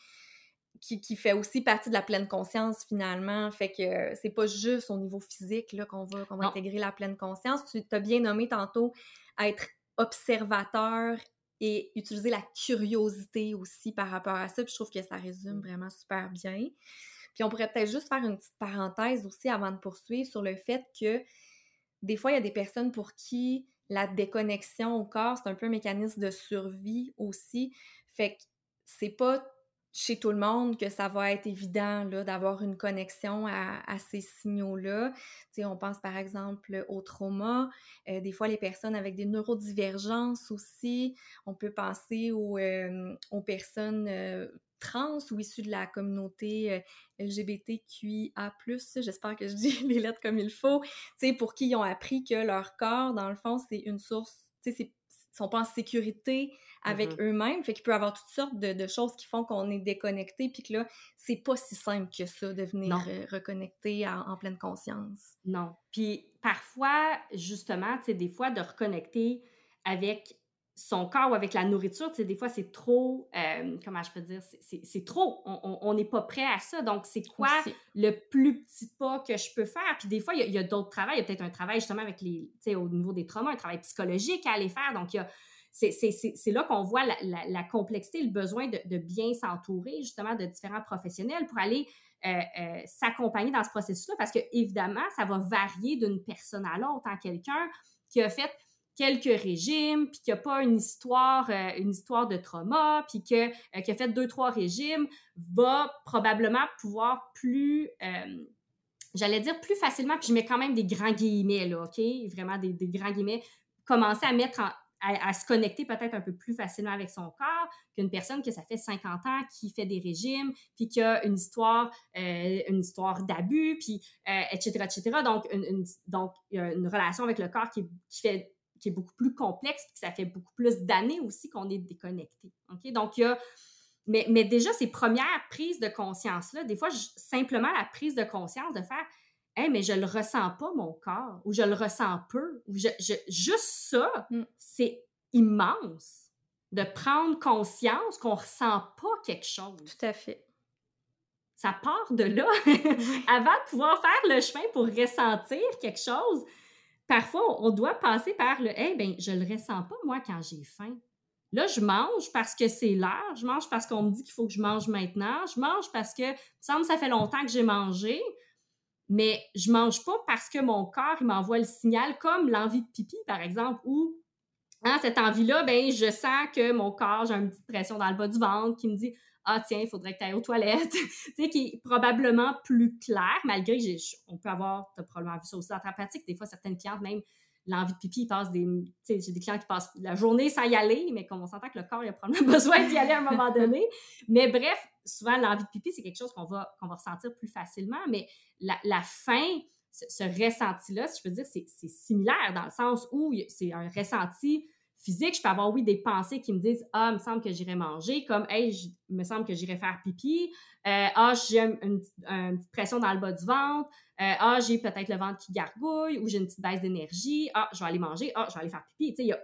qui, fait aussi partie de la pleine conscience finalement. Fait que c'est pas juste au niveau physique là, qu'on va, qu'on va intégrer la pleine conscience. Tu t'as bien nommé tantôt être observateur et utiliser la curiosité aussi par rapport à ça. Puis je trouve que ça résume vraiment super bien. Puis on pourrait peut-être juste faire une petite parenthèse aussi avant de poursuivre sur le fait que des fois, il y a des personnes pour qui la déconnexion au corps, c'est un peu un mécanisme de survie aussi. Fait que c'est pas chez tout le monde que ça va être évident d'avoir une connexion à, ces signaux-là. On pense par exemple au trauma, euh, des fois les personnes avec des neurodivergences aussi. On peut penser aux, euh, aux personnes euh, trans ou issues de la communauté LGBTQIA+, j'espère que je dis les lettres comme il faut, pour qui ils ont appris que leur corps, dans le fond, c'est une source, c'est sont pas en sécurité avec mm-hmm. eux-mêmes. Fait qu'il peut y avoir toutes sortes de, choses qui font qu'on est déconnecté, puis que là, c'est pas si simple que ça de venir reconnecter en, pleine conscience. Non. Puis parfois, justement, tu sais, des fois, de reconnecter avec son corps ou avec la nourriture, tu sais, des fois, c'est trop, euh, comment je peux dire, c'est trop. On n'est pas prêt à ça. Donc, c'est quoi le plus petit pas que je peux faire? Puis des fois, il y a, d'autres travaux. Il y a peut-être un travail justement avec les, tu sais, au niveau des traumas, un travail psychologique à aller faire. Donc, c'est là qu'on voit la, complexité, le besoin de, bien s'entourer justement de différents professionnels pour aller euh, euh, s'accompagner dans ce processus-là parce que évidemment, ça va varier d'une personne à l'autre. En quelqu'un qui a fait quelques régimes, puis qui n'a pas une histoire, euh, une histoire de trauma, puis que, euh, qui a fait deux, trois régimes, va probablement pouvoir plus, euh, j'allais dire plus facilement, puis je mets quand même des grands guillemets, là, OK? Vraiment des, des grands guillemets, commencer à mettre à, se connecter peut-être un peu plus facilement avec son corps qu'une personne que ça fait 50 ans qui fait des régimes, puis qui a une histoire, une histoire d'abus, puis etc., etc. Donc, une, donc, une relation avec le corps qui, qui fait qui est beaucoup plus complexe, puis ça fait beaucoup plus d'années aussi qu'on est déconnecté. OK? Donc, il y a. Mais, mais déjà, ces premières prises de conscience-là, des fois, simplement la prise de conscience de faire Hey, mais je le ressens pas, mon corps, ou je le ressens peu, ou je, juste ça, mm. c'est immense de prendre conscience qu'on ressent pas quelque chose. Tout à fait. Ça part de là. Avant de pouvoir faire le chemin pour ressentir quelque chose, parfois, on doit passer par le Hey, ben, je le ressens pas, moi, quand j'ai faim. Là, je mange parce que c'est l'heure, je mange parce qu'on me dit qu'il faut que je mange maintenant, je mange parce que, ça me semble, ça fait longtemps que j'ai mangé, mais je mange pas parce que mon corps, il m'envoie le signal, comme l'envie de pipi, par exemple, ou hein, cette envie-là, ben, je sens que mon corps, j'ai une petite pression dans le bas du ventre qui me dit ah tiens, il faudrait que tu ailles aux toilettes, tu sais, qui est probablement plus clair, malgré que on peut avoir, tu as probablement vu ça aussi dans ta pratique, des fois certaines clientes, même l'envie de pipi, ils passent des, tu sais, j'ai des clients qui passent la journée sans y aller, mais comme on s'entend que le corps, il a probablement besoin d'y aller à un moment donné. Mais bref, souvent, l'envie de pipi, c'est quelque chose qu'on va, qu'on va ressentir plus facilement, mais la, la faim, ce, ressenti-là, si je peux dire, c'est similaire dans le sens où c'est un ressenti physique, je peux avoir, oui, des pensées qui me disent Ah, il me semble que j'irai manger, comme Hey, il me semble que j'irai faire pipi. Euh, ah, j'ai une, petite pression dans le bas du ventre. Euh, ah, j'ai peut-être le ventre qui gargouille ou j'ai une petite baisse d'énergie. Ah, je vais aller manger. Ah, je vais aller faire pipi. Tu sais,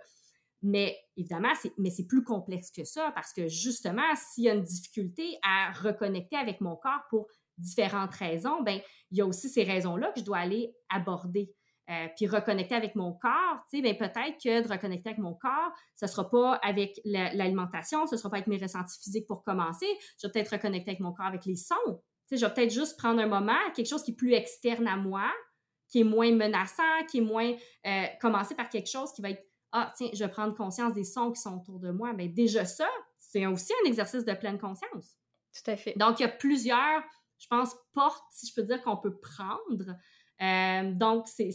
Mais évidemment, c'est, mais c'est plus complexe que ça parce que justement, s'il y a une difficulté à reconnecter avec mon corps pour différentes raisons, ben il y a aussi ces raisons-là que je dois aller aborder. Euh, puis reconnecter avec mon corps, tu sais, ben peut-être que de reconnecter avec mon corps, ce ne sera pas avec l'alimentation, ce ne sera pas avec mes ressentis physiques pour commencer. Je vais peut-être reconnecter avec mon corps avec les sons. Tu sais, je vais peut-être juste prendre un moment, quelque chose qui est plus externe à moi, qui est moins menaçant, qui est moins... Euh, commencer par quelque chose qui va être, ah, tiens, je vais prendre conscience des sons qui sont autour de moi. Bien, déjà ça, c'est aussi un exercice de pleine conscience. Tout à fait. Donc, il y a plusieurs, je pense, portes, si je peux dire, qu'on peut prendre euh, donc, c'est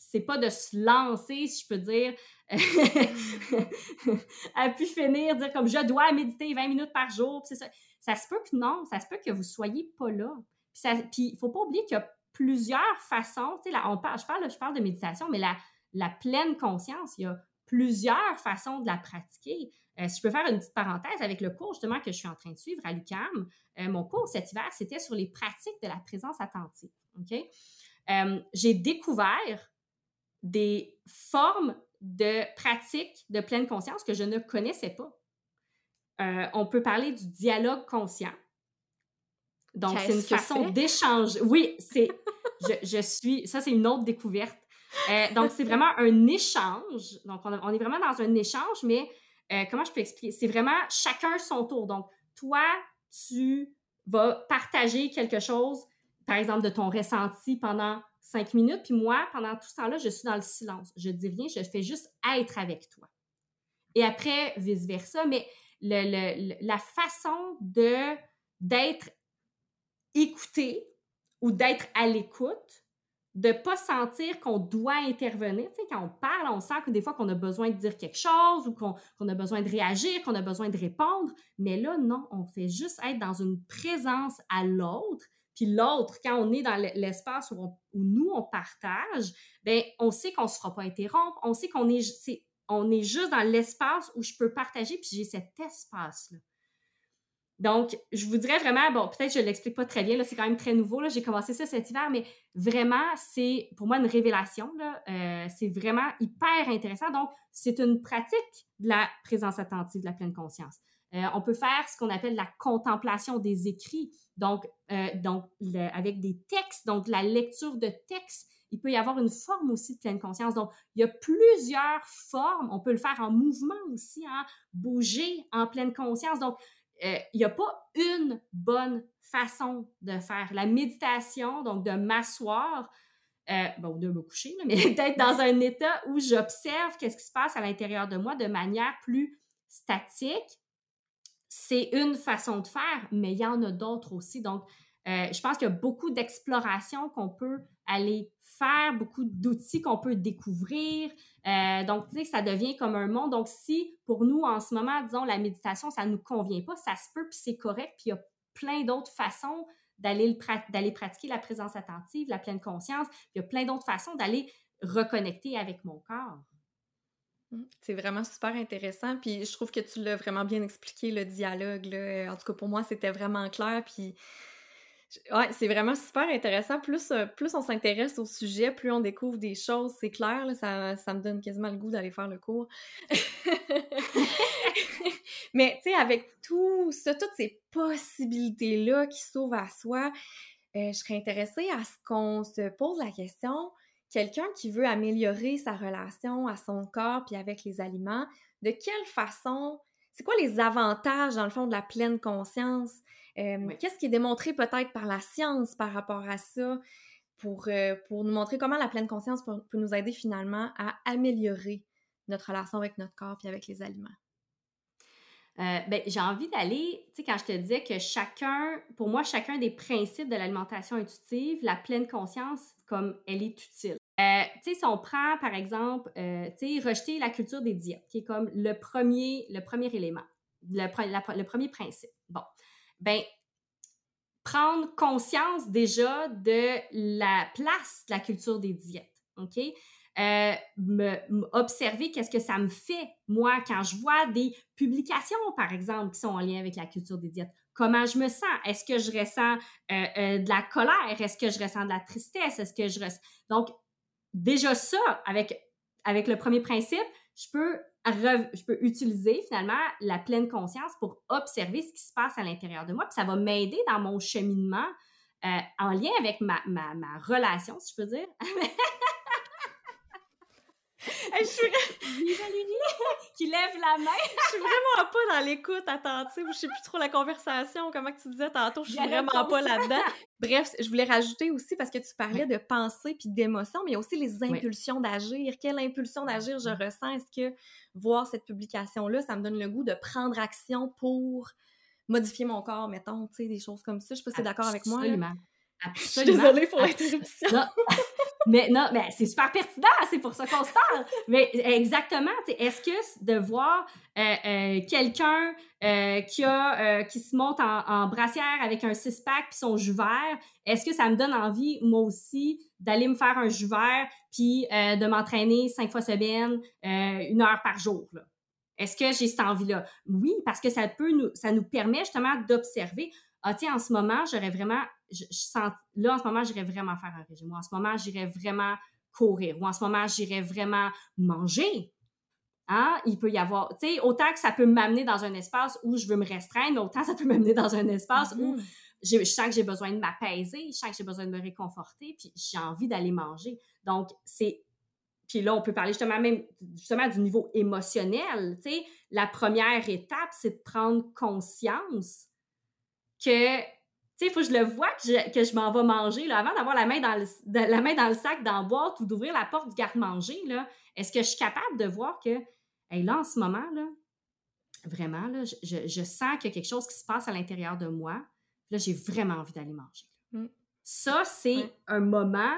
c'est pas de se lancer, si je peux dire, à pu finir, dire comme je dois méditer 20 minutes par jour. Ça. se peut que non, ça se peut que vous soyez pas là. Puis il faut pas oublier qu'il y a plusieurs façons. Là, on parle, je, parle, je parle de méditation, mais la, la pleine conscience, il y a plusieurs façons de la pratiquer. Euh, si je peux faire une petite parenthèse avec le cours justement que je suis en train de suivre à l'UCAM, euh, mon cours cet hiver, c'était sur les pratiques de la présence attentive. OK? Euh, j'ai découvert des formes de pratiques de pleine conscience que je ne connaissais pas. Euh, on peut parler du dialogue conscient. Donc, c'est une façon d'échanger. Oui, c'est. je, suis. Ça, c'est une autre découverte. Euh, donc, c'est vraiment un échange. Donc, on, on, est vraiment dans un échange, mais comment je peux expliquer? C'est vraiment chacun son tour. Donc, toi, tu vas partager quelque chose par exemple, de ton ressenti pendant cinq minutes, puis moi, pendant tout ce temps-là, je suis dans le silence. Je dis rien, je fais juste être avec toi. Et après, vice-versa, mais le, la façon de d'être écouté ou d'être à l'écoute, de pas sentir qu'on doit intervenir. Tu sais, quand on parle, on sent que des fois qu'on a besoin de dire quelque chose ou qu'on a besoin de réagir, qu'on a besoin de répondre. Mais là, non, on fait juste être dans une présence à l'autre. Puis l'autre, quand on est dans l'espace où, nous, on partage, ben on sait qu'on ne se fera pas interrompre, on sait qu'on est, on est juste dans l'espace où je peux partager, puis j'ai cet espace-là. Donc, je vous dirais vraiment, bon, peut-être je ne l'explique pas très bien, là, c'est quand même très nouveau, là, j'ai commencé ça cet hiver, mais vraiment, c'est pour moi une révélation, là, euh, c'est vraiment hyper intéressant. Donc, c'est une pratique de la présence attentive, de la pleine conscience. Euh, on peut faire ce qu'on appelle la contemplation des écrits, donc, euh, avec des textes, donc la lecture de textes. Il peut y avoir une forme aussi de pleine conscience. Donc, il y a plusieurs formes. On peut le faire en mouvement aussi, hein, bouger en pleine conscience. Donc, euh, il n'y a pas une bonne façon de faire la méditation, donc de m'asseoir, de me coucher, mais d'être dans un état où j'observe qu'est-ce qui se passe à l'intérieur de moi de manière plus statique. C'est une façon de faire, mais il y en a d'autres aussi. Donc, euh, je pense qu'il y a beaucoup d'exploration qu'on peut aller faire, beaucoup d'outils qu'on peut découvrir. Euh, donc, tu sais, ça devient comme un monde. Donc, si pour nous, en ce moment, disons, la méditation, ça ne nous convient pas, ça se peut, puis c'est correct, puis il y a plein d'autres façons d'aller pratiquer la présence attentive, la pleine conscience, il y a plein d'autres façons d'aller reconnecter avec mon corps. Mmh. C'est vraiment super intéressant, puis je trouve que tu l'as vraiment bien expliqué, le dialogue. Là. En tout cas, pour moi, c'était vraiment clair, puis c'est vraiment super intéressant. Plus, euh, plus on s'intéresse au sujet, plus on découvre des choses. C'est clair, ça, ça, me donne quasiment le goût d'aller faire le cours. Mais, tu sais, avec tout ça, toutes ces possibilités-là qui s'ouvrent à soi, euh, je serais intéressée à ce qu'on se pose la question, quelqu'un qui veut améliorer sa relation à son corps puis avec les aliments, de quelle façon, c'est quoi les avantages, dans le fond, de la pleine conscience? Qu'est-ce qui est démontré peut-être par la science par rapport à ça pour, euh, pour nous montrer comment la pleine conscience peut, nous aider finalement à améliorer notre relation avec notre corps et avec les aliments? Euh, ben, j'ai envie d'aller, tu sais, quand je te disais que chacun, pour moi, chacun des principes de l'alimentation intuitive, la pleine conscience, comme elle est utile. Euh, tu sais, si on prend, par exemple, sais, rejeter la culture des diètes, qui est comme le premier, élément, le, premier principe. Bon, ben prendre conscience déjà de la place de la culture des diètes, OK? Euh, observer qu'est-ce que ça me fait, moi, quand je vois des publications, par exemple, qui sont en lien avec la culture des diètes. Comment je me sens? Est-ce que je ressens euh, euh, de la colère? Est-ce que je ressens de la tristesse? Est-ce que je ressens... Donc, déjà ça, avec, avec le premier principe, je peux je peux utiliser finalement la pleine conscience pour observer ce qui se passe à l'intérieur de moi. Puis ça va m'aider dans mon cheminement euh, en lien avec ma, ma, ma, relation, si je peux dire, je suis qui lève la main. je suis vraiment pas dans l'écoute attentive. Je sais plus trop la conversation, comment tu disais tantôt. Je suis vraiment pas là-dedans. Bref, je voulais rajouter aussi parce que tu parlais de pensée puis d'émotion, mais il y a aussi les impulsions d'agir. Quelle impulsion d'agir je ressens? Est-ce que voir cette publication-là, ça me donne le goût de prendre action pour modifier mon corps, mettons, tu sais, des choses comme ça? Je sais pas si tu es d'accord avec moi. Absolument. Je suis désolée pour l'interruption. mais non, mais c'est super pertinent, c'est pour ça qu'on se parle. Mais exactement, est-ce que de voir euh, euh, quelqu'un euh, qui a qui se monte en, brassière avec un six-pack puis son jus vert, est-ce que ça me donne envie, moi aussi, d'aller me faire un jus vert puis de m'entraîner cinq fois semaine, une heure par jour? Est-ce que j'ai cette envie-là? Oui, parce que ça peut nous, ça nous permet justement d'observer ah tiens, en ce moment, j'aurais vraiment, je, sens, là, en ce moment, j'irais vraiment faire un régime, ou en ce moment, j'irais vraiment courir, ou en ce moment, j'irais vraiment manger. Hein? Il peut y avoir, tu sais, autant que ça peut m'amener dans un espace où je veux me restreindre, autant ça peut m'amener dans un espace où mm-hmm. je sens que j'ai besoin de m'apaiser, je sens que j'ai besoin de me réconforter, puis j'ai envie d'aller manger. Donc, c'est puis là, on peut parler justement même justement du niveau émotionnel. Tu sais, la première étape, c'est de prendre conscience que, tu sais, il faut que je le vois que je, m'en vais manger, là, avant d'avoir la, main dans le, la main dans le sac, dans la boîte ou d'ouvrir la porte du garde-manger, là, est-ce que je suis capable de voir que, hey, là, en ce moment, là, vraiment, là, je, je sens qu'il y a quelque chose qui se passe à l'intérieur de moi. là, j'ai vraiment envie d'aller manger. Mm. Ça, c'est un moment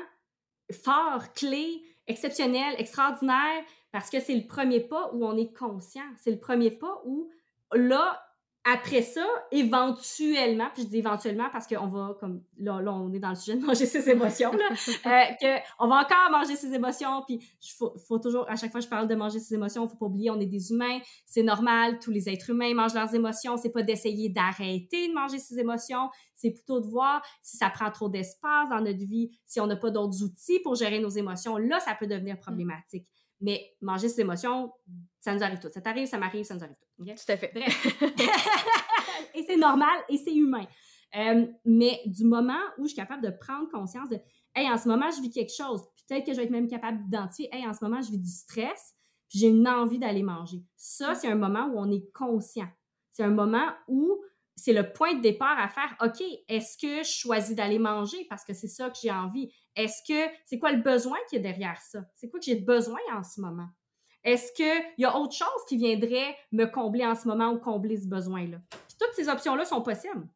fort, clé, exceptionnel, extraordinaire, parce que c'est le premier pas où on est conscient. C'est le premier pas où, là, après ça, éventuellement, puis je dis éventuellement parce qu'on va, comme là, on est dans le sujet de manger ses émotions, là, euh, on va encore manger ses émotions, puis il faut, toujours, à chaque fois que je parle de manger ses émotions, il faut pas oublier, on est des humains, c'est normal, tous les êtres humains mangent leurs émotions, c'est pas d'essayer d'arrêter de manger ses émotions, c'est plutôt de voir si ça prend trop d'espace dans notre vie, si on n'a pas d'autres outils pour gérer nos émotions, là, ça peut devenir problématique. Mais manger ses émotions, ça nous arrive tout. Ça t'arrive, ça m'arrive, ça nous arrive tout. Tout à fait. et c'est normal et c'est humain. Euh, mais du moment où je suis capable de prendre conscience de Hey, en ce moment, je vis quelque chose. Peut-être que je vais être même capable d'identifier Hey, en ce moment, je vis du stress, puis j'ai une envie d'aller manger. Ça, c'est un moment où on est conscient. C'est un moment où c'est le point de départ à faire OK, est-ce que je choisis d'aller manger parce que c'est ça que j'ai envie? Est-ce que c'est quoi le besoin qui est derrière ça? C'est quoi que j'ai besoin en ce moment? Est-ce qu'il y a autre chose qui viendrait me combler en ce moment ou combler ce besoin-là? Puis toutes ces options-là sont possibles.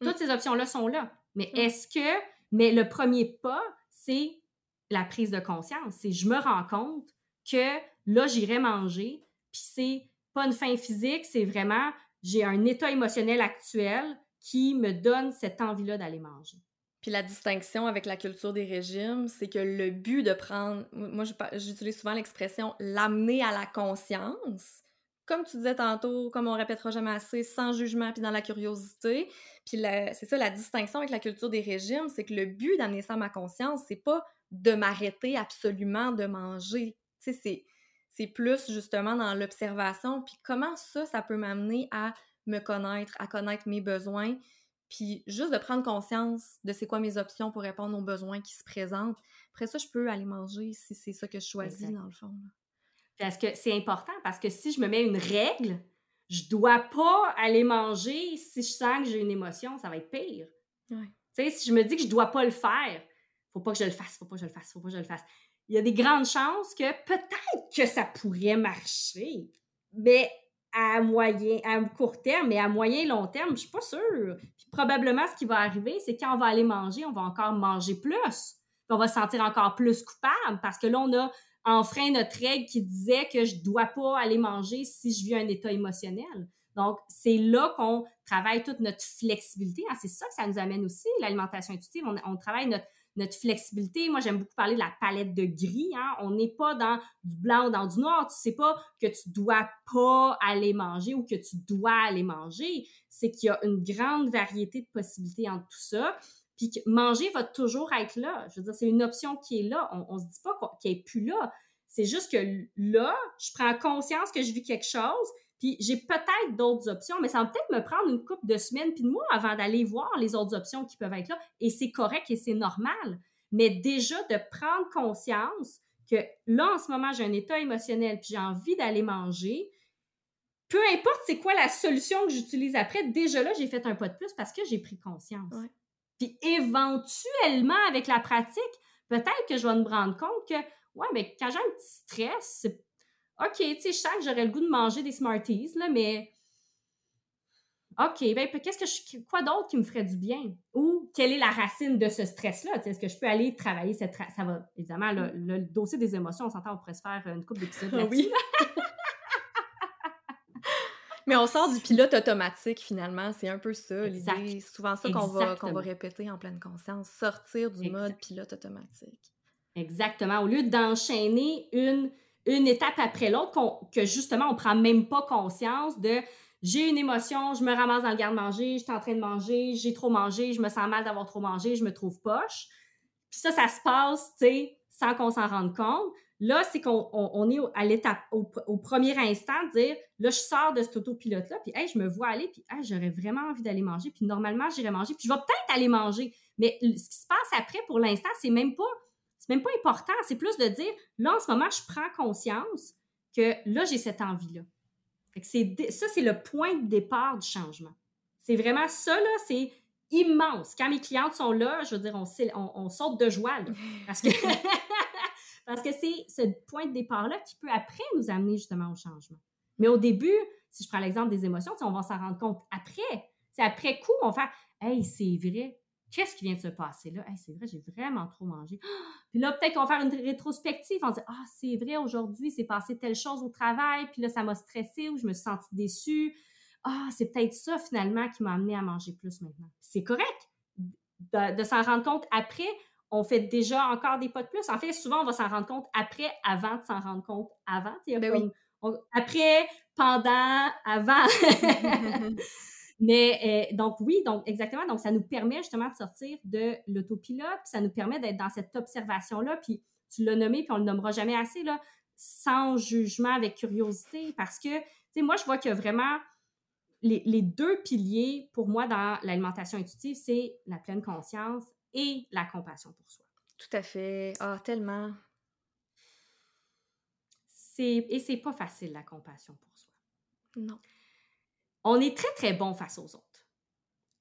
Mm. Toutes ces options-là sont là. Mais mm. est-ce que. Mais le premier pas, c'est la prise de conscience. C'est je me rends compte que là, j'irai manger, puis c'est pas une fin physique, c'est vraiment j'ai un état émotionnel actuel qui me donne cette envie-là d'aller manger. Puis la distinction avec la culture des régimes, c'est que le but de prendre, moi j'utilise souvent l'expression l'amener à la conscience, comme tu disais tantôt, comme on répétera jamais assez, sans jugement puis dans la curiosité. Puis c'est ça la distinction avec la culture des régimes, c'est que le but d'amener ça à ma conscience, c'est pas de m'arrêter absolument de manger. Tu sais, c'est plus justement dans l'observation. Puis comment ça, ça peut m'amener à me connaître, à connaître mes besoins, puis juste de prendre conscience de c'est quoi mes options pour répondre aux besoins qui se présentent. Après ça, je peux aller manger si c'est ça que je choisis, dans le fond. Parce que c'est important, parce que si je me mets une règle, je dois pas aller manger si je sens que j'ai une émotion, ça va être pire. Tu sais, si je me dis que je dois pas le faire, faut pas que je le fasse, faut pas que je le fasse, faut pas que je le fasse. Il y a des grandes chances que peut-être que ça pourrait marcher, mais à moyen, à court terme, mais à moyen et long terme, je suis pas sûre. Puis probablement, ce qui va arriver, c'est quand on va aller manger, on va encore manger plus. Puis on va se sentir encore plus coupable parce que là, on a enfreint notre règle qui disait que je dois pas aller manger si je vis un état émotionnel. Donc, c'est là qu'on travaille toute notre flexibilité. Ah, c'est ça que ça nous amène aussi, l'alimentation intuitive. On travaille notre notre flexibilité. Moi, j'aime beaucoup parler de la palette de gris. Hein. On n'est pas dans du blanc ou dans du noir. Tu sais pas que tu dois pas aller manger ou que tu dois aller manger. C'est qu'il y a une grande variété de possibilités entre tout ça. Puis que manger va toujours être là. Je veux dire, c'est une option qui est là. On, ne se dit pas qu'elle n'est plus là. C'est juste que là, je prends conscience que je vis quelque chose, puis j'ai peut-être d'autres options, mais ça va peut-être me prendre une couple de semaines puis de mois avant d'aller voir les autres options qui peuvent être là. Et c'est correct et c'est normal. Mais déjà de prendre conscience que là, en ce moment, j'ai un état émotionnel puis j'ai envie d'aller manger, peu importe c'est quoi la solution que j'utilise après, déjà là, j'ai fait un pas de plus parce que j'ai pris conscience. Puis éventuellement, avec la pratique, peut-être que je vais me rendre compte que, ouais, mais quand j'ai un petit stress, c'est OK, tu sais, je sens que j'aurais le goût de manger des Smarties, là, mais OK, ben qu'est-ce que je, quoi d'autre qui me ferait du bien? Ou quelle est la racine de ce stress-là? Est-ce que je peux aller travailler cette ça va évidemment le, dossier des émotions, on s'entend, on pourrait se faire une couple d'épisodes Oui. Mais on sort du pilote automatique finalement, c'est un peu ça l'idée. souvent ça qu'on va, qu'on va répéter en pleine conscience, sortir du mode pilote automatique. Exactement. Au lieu d'enchaîner une une étape après l'autre, que justement, on prend même pas conscience de j'ai une émotion, je me ramasse dans le garde-manger, je suis en train de manger, j'ai trop mangé, je me sens mal d'avoir trop mangé, je me trouve poche. Puis ça, ça se passe, tu sais, sans qu'on s'en rende compte. Là, c'est qu'on est à l'étape, au, premier instant, de dire, là, je sors de cet autopilote-là, puis, hey, je me vois aller, puis, hey, j'aurais vraiment envie d'aller manger, puis normalement, j'irais manger, puis je vais peut-être aller manger. Mais ce qui se passe après, pour l'instant, c'est même pas même pas important. C'est plus de dire, là, en ce moment, je prends conscience que là, j'ai cette envie-là. Ça, c'est le point de départ du changement. C'est vraiment ça, là, c'est immense. Quand mes clientes sont là, je veux dire, on, on, saute de joie, parce que parce que c'est ce point de départ-là qui peut après nous amener justement au changement. Mais au début, si je prends l'exemple des émotions, on va s'en rendre compte après. après coup, on fait Hey, c'est vrai, qu'est-ce qui vient de se passer là? Hey, c'est vrai, j'ai vraiment trop mangé. Puis là, peut-être qu'on va faire une rétrospective. On dit Ah, c'est vrai, aujourd'hui, c'est passé telle chose au travail, puis là, ça m'a stressé ou je me suis sentie déçue. Ah, c'est peut-être ça finalement qui m'a amené à manger plus maintenant. C'est correct de, s'en rendre compte après. On fait déjà encore des pas de plus. En fait, souvent, on va s'en rendre compte après, avant de s'en rendre compte avant. Ben après, pendant, avant. Mais euh, donc oui, donc exactement. Donc ça nous permet justement de sortir de l'autopilote, ça nous permet d'être dans cette observation-là. Puis tu l'as nommé, puis on le nommera jamais assez, là, sans jugement, avec curiosité. Parce que, tu sais, moi, je vois que vraiment les, les, deux piliers pour moi dans l'alimentation intuitive, c'est la pleine conscience et la compassion pour soi. Tout à fait. Ah, tellement. Et c'est pas facile, la compassion pour soi. Non on est très, très bon face aux autres.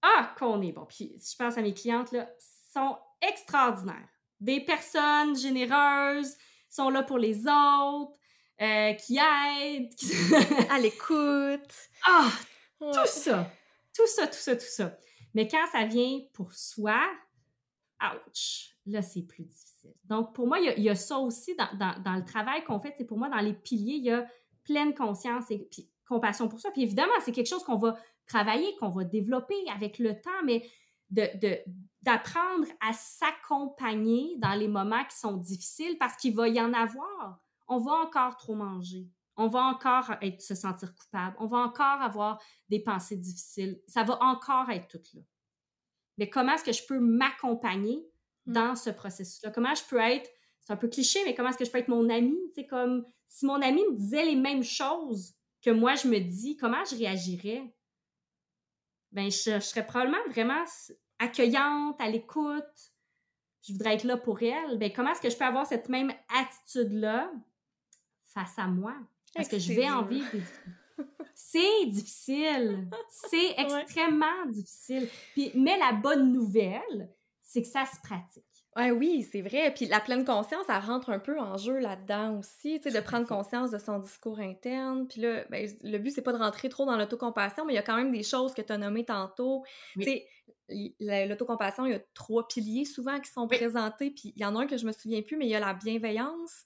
Ah, qu'on est bon. Puis, je pense à mes clientes, là, sont extraordinaires. Des personnes généreuses, sont là pour les autres, euh, qui aident, à l'écoute. Ah, tout ça. Tout ça, tout ça, tout ça. Mais quand ça vient pour soi, ouch, là, c'est plus difficile. Donc, pour moi, il y, a, ça aussi dans, le travail qu'on fait. C'est pour moi, dans les piliers, il y a pleine conscience. Et puis, compassion pour ça. Puis évidemment, c'est quelque chose qu'on va travailler, qu'on va développer avec le temps, mais d'apprendre de, à s'accompagner dans les moments qui sont difficiles parce qu'il va y en avoir. On va encore trop manger. On va encore être, se sentir coupable. On va encore avoir des pensées difficiles. Ça va encore être tout là. Mais comment est-ce que je peux m'accompagner mmh. dans ce processus-là? Comment je peux être, c'est un peu cliché, mais comment est-ce que je peux être mon ami? C'est comme si mon ami me disait les mêmes choses que moi, je me dis, comment je réagirais? Ben, je, serais probablement vraiment accueillante, à l'écoute. Je voudrais être là pour elle. Ben, comment est-ce que je peux avoir cette même attitude-là face à moi? Parce que je vais en vivre C'est difficile. C'est extrêmement difficile. Puis, mais la bonne nouvelle, c'est que ça se pratique. Ouais, oui, c'est vrai. Puis la pleine conscience, elle rentre un peu en jeu là-dedans aussi, tu sais, de prendre conscience de son discours interne. Puis là, ben, le but, c'est pas de rentrer trop dans l'autocompassion, mais il y a quand même des choses que tu as nommées tantôt. Tu sais, l'autocompassion, il y a trois piliers souvent qui sont présentés, puis il y en a un que je me souviens plus, mais il y a la bienveillance.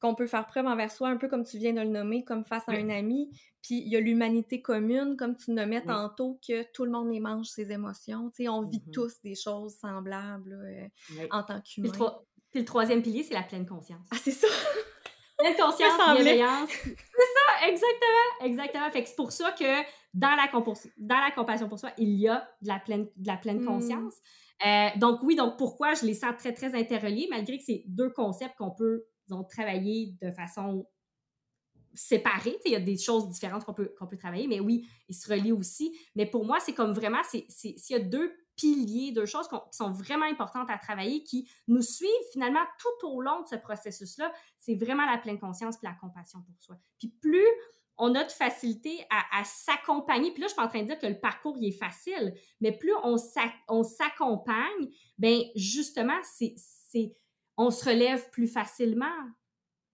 Qu'on peut faire preuve envers soi, un peu comme tu viens de le nommer, comme face à un ami. Puis il y a l'humanité commune, comme tu nommais tantôt, que tout le monde les mange ses émotions. Tu sais, on vit mm-hmm. tous des choses semblables euh, en tant qu'humain. Puis, le troisième pilier, c'est la pleine conscience. Ah, c'est ça! Pleine conscience, bienveillance. c'est ça, exactement, exactement. Fait que c'est pour ça que dans la, dans la compassion pour soi, il y a de la pleine, de la pleine mm. conscience. Euh, donc oui, donc pourquoi je les sens très, très interreliés, malgré que c'est deux concepts qu'on peut ont travaillé de façon séparée. Il y a des choses différentes qu'on peut, qu'on peut travailler, mais oui, ils se relient aussi. Mais pour moi, c'est comme vraiment, s'il y a deux piliers, deux choses qui sont vraiment importantes à travailler, qui nous suivent finalement tout au long de ce processus-là, c'est vraiment la pleine conscience et la compassion pour soi. Puis plus on a de facilité à, s'accompagner. Puis là, je suis pas en train de dire que le parcours il est facile, mais plus on s'accompagne, ben justement, c'est on se relève plus facilement.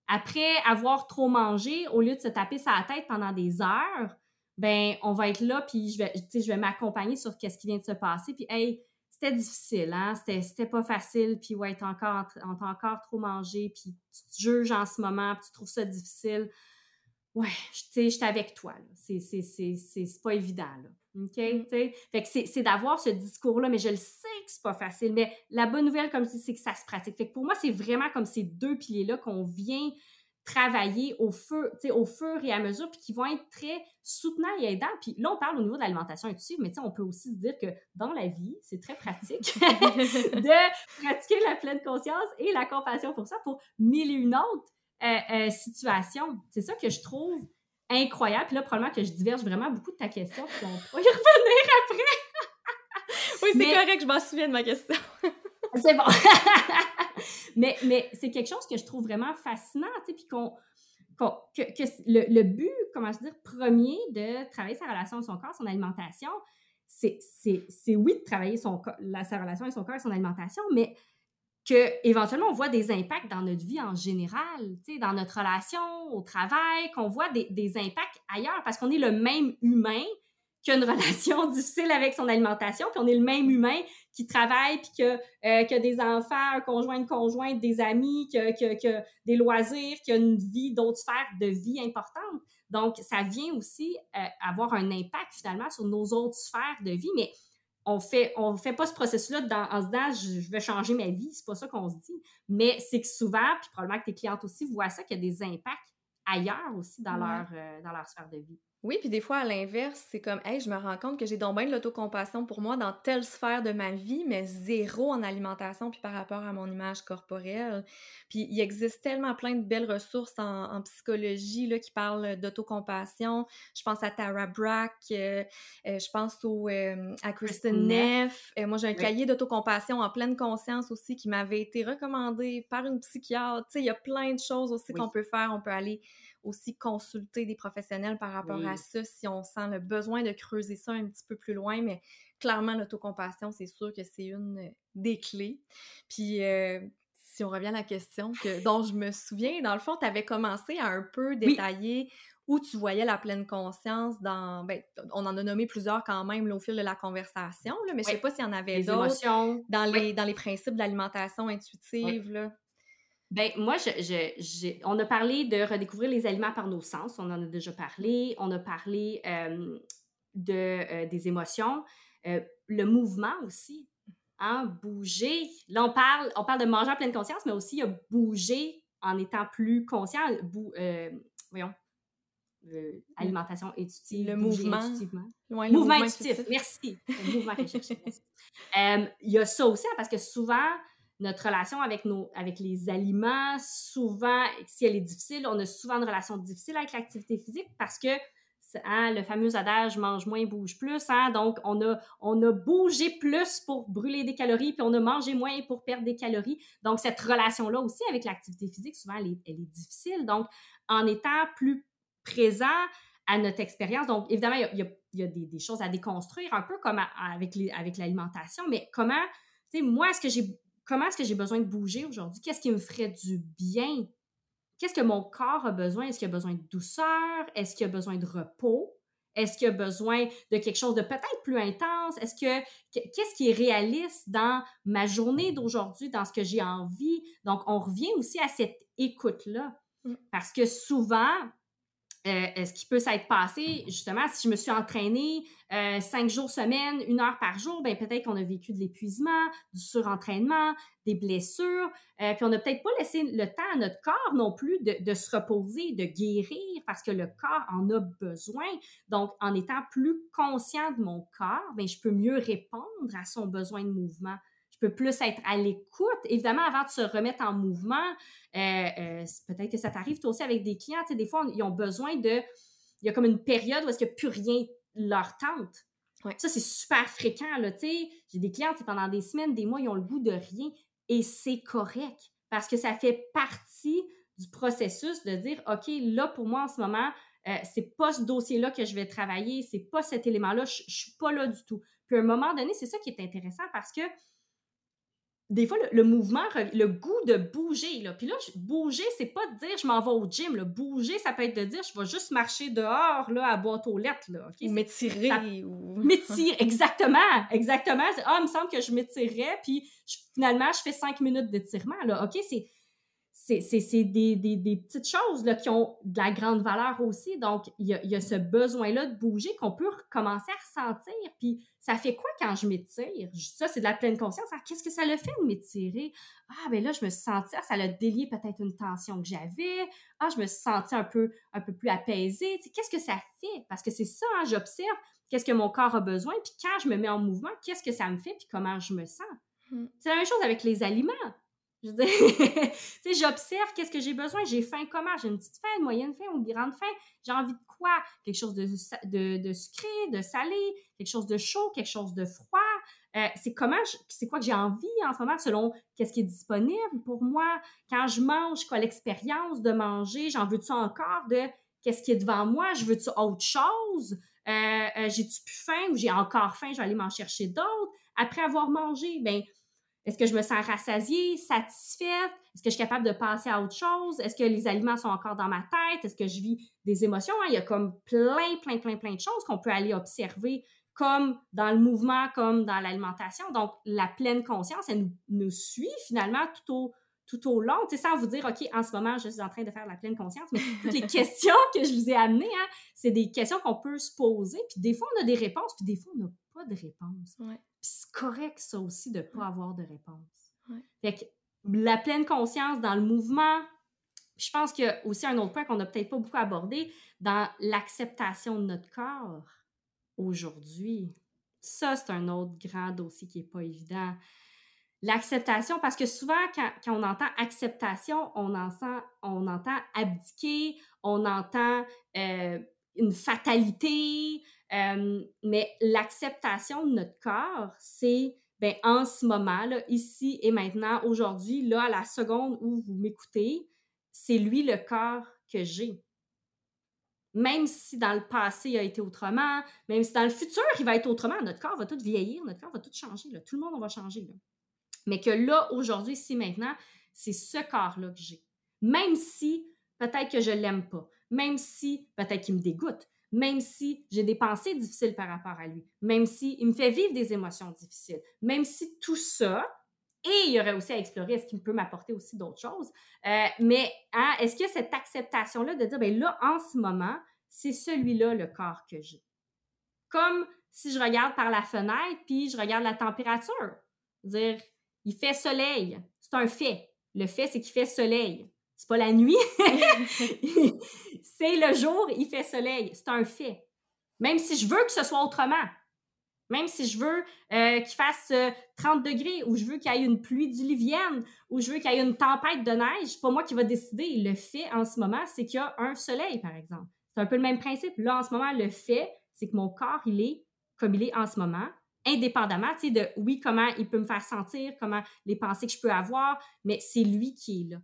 Après avoir trop mangé, au lieu de se taper sa tête pendant des heures, ben on va être là, puis je vais, m'accompagner sur qu'est-ce qui vient de se passer. Puis, hey, c'était difficile, hein? C'était pas facile, puis ouais, encore, encore trop mangé, puis tu te juges en ce moment, puis tu trouves ça difficile. Ouais, tu sais, j'étais avec toi, C'est pas évident, là. OK? Mm. Fait que c'est d'avoir ce discours-là, mais je le sais que c'est pas facile. Mais la bonne nouvelle, comme tu dis, c'est que ça se pratique. Fait que pour moi, c'est vraiment comme ces deux piliers-là qu'on vient travailler au fur, au fur et à mesure, puis qui vont être très soutenants et aidants. Puis là, on parle au niveau de l'alimentation intuitive, mais on peut aussi se dire que dans la vie, c'est très pratique de pratiquer la pleine conscience et la compassion pour ça, pour mille et une autres euh, euh, situations. C'est ça que je trouve incroyable. Puis là, probablement que je diverge vraiment beaucoup de ta question, puis on pourra y revenir après. oui, c'est correct, je m'en souviens de ma question. c'est bon. mais mais c'est quelque chose que je trouve vraiment fascinant, tu sais, puis qu'on que, que le, le, but, comment je dire, premier de travailler sa relation avec son corps, son alimentation, c'est oui de travailler son, la, sa relation avec son corps et son alimentation, mais qu'éventuellement, on voit des impacts dans notre vie en général, dans notre relation, au travail, qu'on voit des, impacts ailleurs, parce qu'on est le même humain qui a une relation difficile avec son alimentation, puis on est le même humain qui travaille, puis qui a, euh, des enfants, un conjoint, une conjointe, des amis, qui des loisirs, qui a une vie, d'autres sphères de vie importantes. Donc, ça vient aussi euh, avoir un impact finalement sur nos autres sphères de vie, mais on fait on fait pas ce processus-là en se disant je, vais changer ma vie, c'est pas ça qu'on se dit. Mais c'est que souvent, puis probablement que tes clientes aussi voient ça, qu'il y a des impacts ailleurs aussi dans, leur, euh, dans leur sphère de vie. Oui, puis des fois, à l'inverse, c'est comme, hey, je me rends compte que j'ai donc bien de l'autocompassion pour moi dans telle sphère de ma vie, mais zéro en alimentation, puis par rapport à mon image corporelle. Puis il existe tellement plein de belles ressources en, psychologie là, qui parlent d'autocompassion. Je pense à Tara Brack, euh, euh, je pense au, euh, à Kristen Neff. moi, j'ai un cahier d'autocompassion en pleine conscience aussi qui m'avait été recommandé par une psychiatre. Tu sais, il y a plein de choses aussi qu'on peut faire. On peut aller aussi consulter des professionnels par rapport à ça si on sent le besoin de creuser ça un petit peu plus loin. Mais clairement, l'autocompassion, c'est sûr que c'est une des clés. Puis, euh, si on revient à la question que, dont je me souviens, dans le fond, tu avais commencé à un peu détailler où tu voyais la pleine conscience dans. Ben, on en a nommé plusieurs quand même au fil de la conversation, là, mais je sais pas s'il y en avait d'autres dans les, dans les principes d'alimentation intuitive. Là. Ben, moi, je, on a parlé de redécouvrir les aliments par nos sens. On en a déjà parlé. On a parlé euh, de, euh, des émotions. Euh, le mouvement aussi. Hein, bouger. Là, on parle, on parle de manger en pleine conscience, mais aussi il y a bouger en étant plus conscient. voyons. alimentation intuitive. Le mouvement. Le mouvement, intuitif. Merci. Le mouvement que je Il y a ça aussi, hein, parce que souvent, notre relation avec, nos, avec les aliments, souvent, si elle est difficile, on a souvent une relation difficile avec l'activité physique parce que hein, le fameux adage mange moins, bouge plus. Hein, donc, on a, on a bougé plus pour brûler des calories, puis on a mangé moins pour perdre des calories. Donc, cette relation-là aussi avec l'activité physique, souvent, elle est, difficile. Donc, en étant plus présent à notre expérience, donc évidemment, il y a, il y a des, des, choses à déconstruire, un peu comme avec l'alimentation, mais comment, tu sais, moi, est-ce que j'ai comment est-ce que j'ai besoin de bouger aujourd'hui? Qu'est-ce qui me ferait du bien? Qu'est-ce que mon corps a besoin? Est-ce qu'il a besoin de douceur? Est-ce qu'il a besoin de repos? Est-ce qu'il a besoin de quelque chose de peut-être plus intense? Est-ce que qu'est-ce qui est réaliste dans ma journée d'aujourd'hui, dans ce que j'ai envie? Donc, on revient aussi à cette écoute-là. Mm. Parce que souvent, euh, ce qui peut s'être passé, justement, si je me suis entraînée euh, cinq jours semaine, une heure par jour, ben peut-être qu'on a vécu de l'épuisement, du surentraînement, des blessures, euh, puis on n'a peut-être pas laissé le temps à notre corps non plus de, de, se reposer, de guérir, parce que le corps en a besoin. Donc, en étant plus conscient de mon corps, ben je peux mieux répondre à son besoin de mouvement peux plus être à l'écoute. Évidemment, avant de se remettre en mouvement, euh, euh, peut-être que ça t'arrive toi aussi avec des clients. Tu sais, des fois, ils ont besoin de. Il y a comme une période où est-ce que plus rien leur tente. Ça, c'est super fréquent. Là, j'ai des clients, pendant des semaines, des mois, ils ont le goût de rien et c'est correct parce que ça fait partie du processus de dire, OK, là, pour moi, en ce moment, euh, c'est pas ce dossier-là que je vais travailler, c'est pas cet élément-là, je, je suis pas là du tout. Puis à un moment donné, c'est ça qui est intéressant parce que des fois, le, mouvement, le goût de bouger, là. Puis là, bouger, c'est pas de dire je m'en vais au gym. Là. Bouger, ça peut être de dire je vais juste marcher dehors, là, à boîte aux lettres, là. Ou m'étirer. Ou... M'étirer, exactement. Exactement. Ah, il me semble que je m'étirerais, puis finalement, je fais cinq minutes d'étirement, là. OK, c'est c'est des, des, des, petites choses là, qui ont de la grande valeur aussi. Donc, il y a, y a, ce besoin-là de bouger qu'on peut commencer à ressentir. Puis, ça fait quoi quand je m'étire? Ça, c'est de la pleine conscience. Ah, qu'est-ce que ça le fait de m'étirer? Ah, ben là, je me suis sentie, ah, ça a délié peut-être une tension que j'avais. Ah, je me suis sentie un peu, un peu plus apaisée. Qu'est-ce que ça fait? Parce que c'est ça, hein, j'observe qu'est-ce que mon corps a besoin. Puis, quand je me mets en mouvement, qu'est-ce que ça me fait? Puis, comment je me sens? Hmm. C'est la même chose avec les aliments. Je sais, j'observe qu'est-ce que j'ai besoin. J'ai faim comment? J'ai une petite faim, une moyenne faim ou une grande faim? J'ai envie de quoi? Quelque chose de, de, de, sucré, de salé, quelque chose de chaud, quelque chose de froid. Euh, c'est comment, c'est quoi que j'ai envie en ce moment selon qu'est-ce qui est disponible pour moi? Quand je mange, quoi l'expérience de manger? J'en veux-tu encore de qu'est-ce qui est devant moi? Je veux-tu autre chose? Euh, euh, j'ai-tu plus faim ou j'ai encore faim? Je vais aller m'en chercher d'autres. Après avoir mangé, ben Est-ce que je me sens rassasiée, satisfaite? Est-ce que je suis capable de passer à autre chose? Est-ce que les aliments sont encore dans ma tête? Est-ce que je vis des émotions? Hein? Il y a comme plein, plein, plein, plein de choses qu'on peut aller observer comme dans le mouvement, comme dans l'alimentation. Donc, la pleine conscience, elle nous, suit finalement tout au, tout au long, tu sais, sans vous dire, OK, en ce moment, je suis en train de faire la pleine conscience, mais toutes les questions que je vous ai amenées, hein, c'est des questions qu'on peut se poser, puis des fois, on a des réponses, puis des fois, on n'a pas de réponses. Puis c'est correct, ça aussi, de ne pas avoir de réponse. Fait que la pleine conscience dans le mouvement, je pense qu'il y a aussi un autre point qu'on n'a peut-être pas beaucoup abordé, dans l'acceptation de notre corps aujourd'hui. Ça, c'est un autre grand dossier qui n'est pas évident. L'acceptation, parce que souvent, quand, on entend acceptation, on entend, on entend abdiquer, on entend euh, une fatalité, euh, mais l'acceptation de notre corps, c'est ben, en ce moment, là, ici et maintenant, aujourd'hui, là, à la seconde où vous m'écoutez, c'est lui le corps que j'ai même si dans le passé il a été autrement, même si dans le futur il va être autrement, notre corps va tout vieillir, notre corps va tout changer, tout le monde va changer. Mais que là, aujourd'hui, si maintenant, c'est ce corps-là que j'ai. Même si peut-être que je ne l'aime pas, même si peut-être qu'il me dégoûte, même si j'ai des pensées difficiles par rapport à lui, même s'il il me fait vivre des émotions difficiles, même si tout ça, et il y aurait aussi à explorer est-ce qu'il peut m'apporter aussi d'autres choses. Euh, mais hein, est-ce qu'il y a cette acceptation-là de dire, ben là, en ce moment, c'est celui-là le corps que j'ai? Comme si je regarde par la fenêtre, puis je regarde la température. Dire, il fait soleil. C'est un fait. Le fait, c'est qu'il fait soleil. C'est pas la nuit. c'est le jour, il fait soleil. C'est un fait. Même si je veux que ce soit autrement. Même si je veux euh, qu'il fasse 30 euh, degrés ou je veux qu'il y ait une pluie diluvienne ou je veux qu'il y ait une tempête de neige, pas moi qui va décider. Le fait en ce moment, c'est qu'il y a un soleil, par exemple. C'est un peu le même principe. Là, en ce moment, le fait, c'est que mon corps, il est comme il est en ce moment, indépendamment, de oui, comment il peut me faire sentir, comment les pensées que je peux avoir, mais c'est lui qui est là.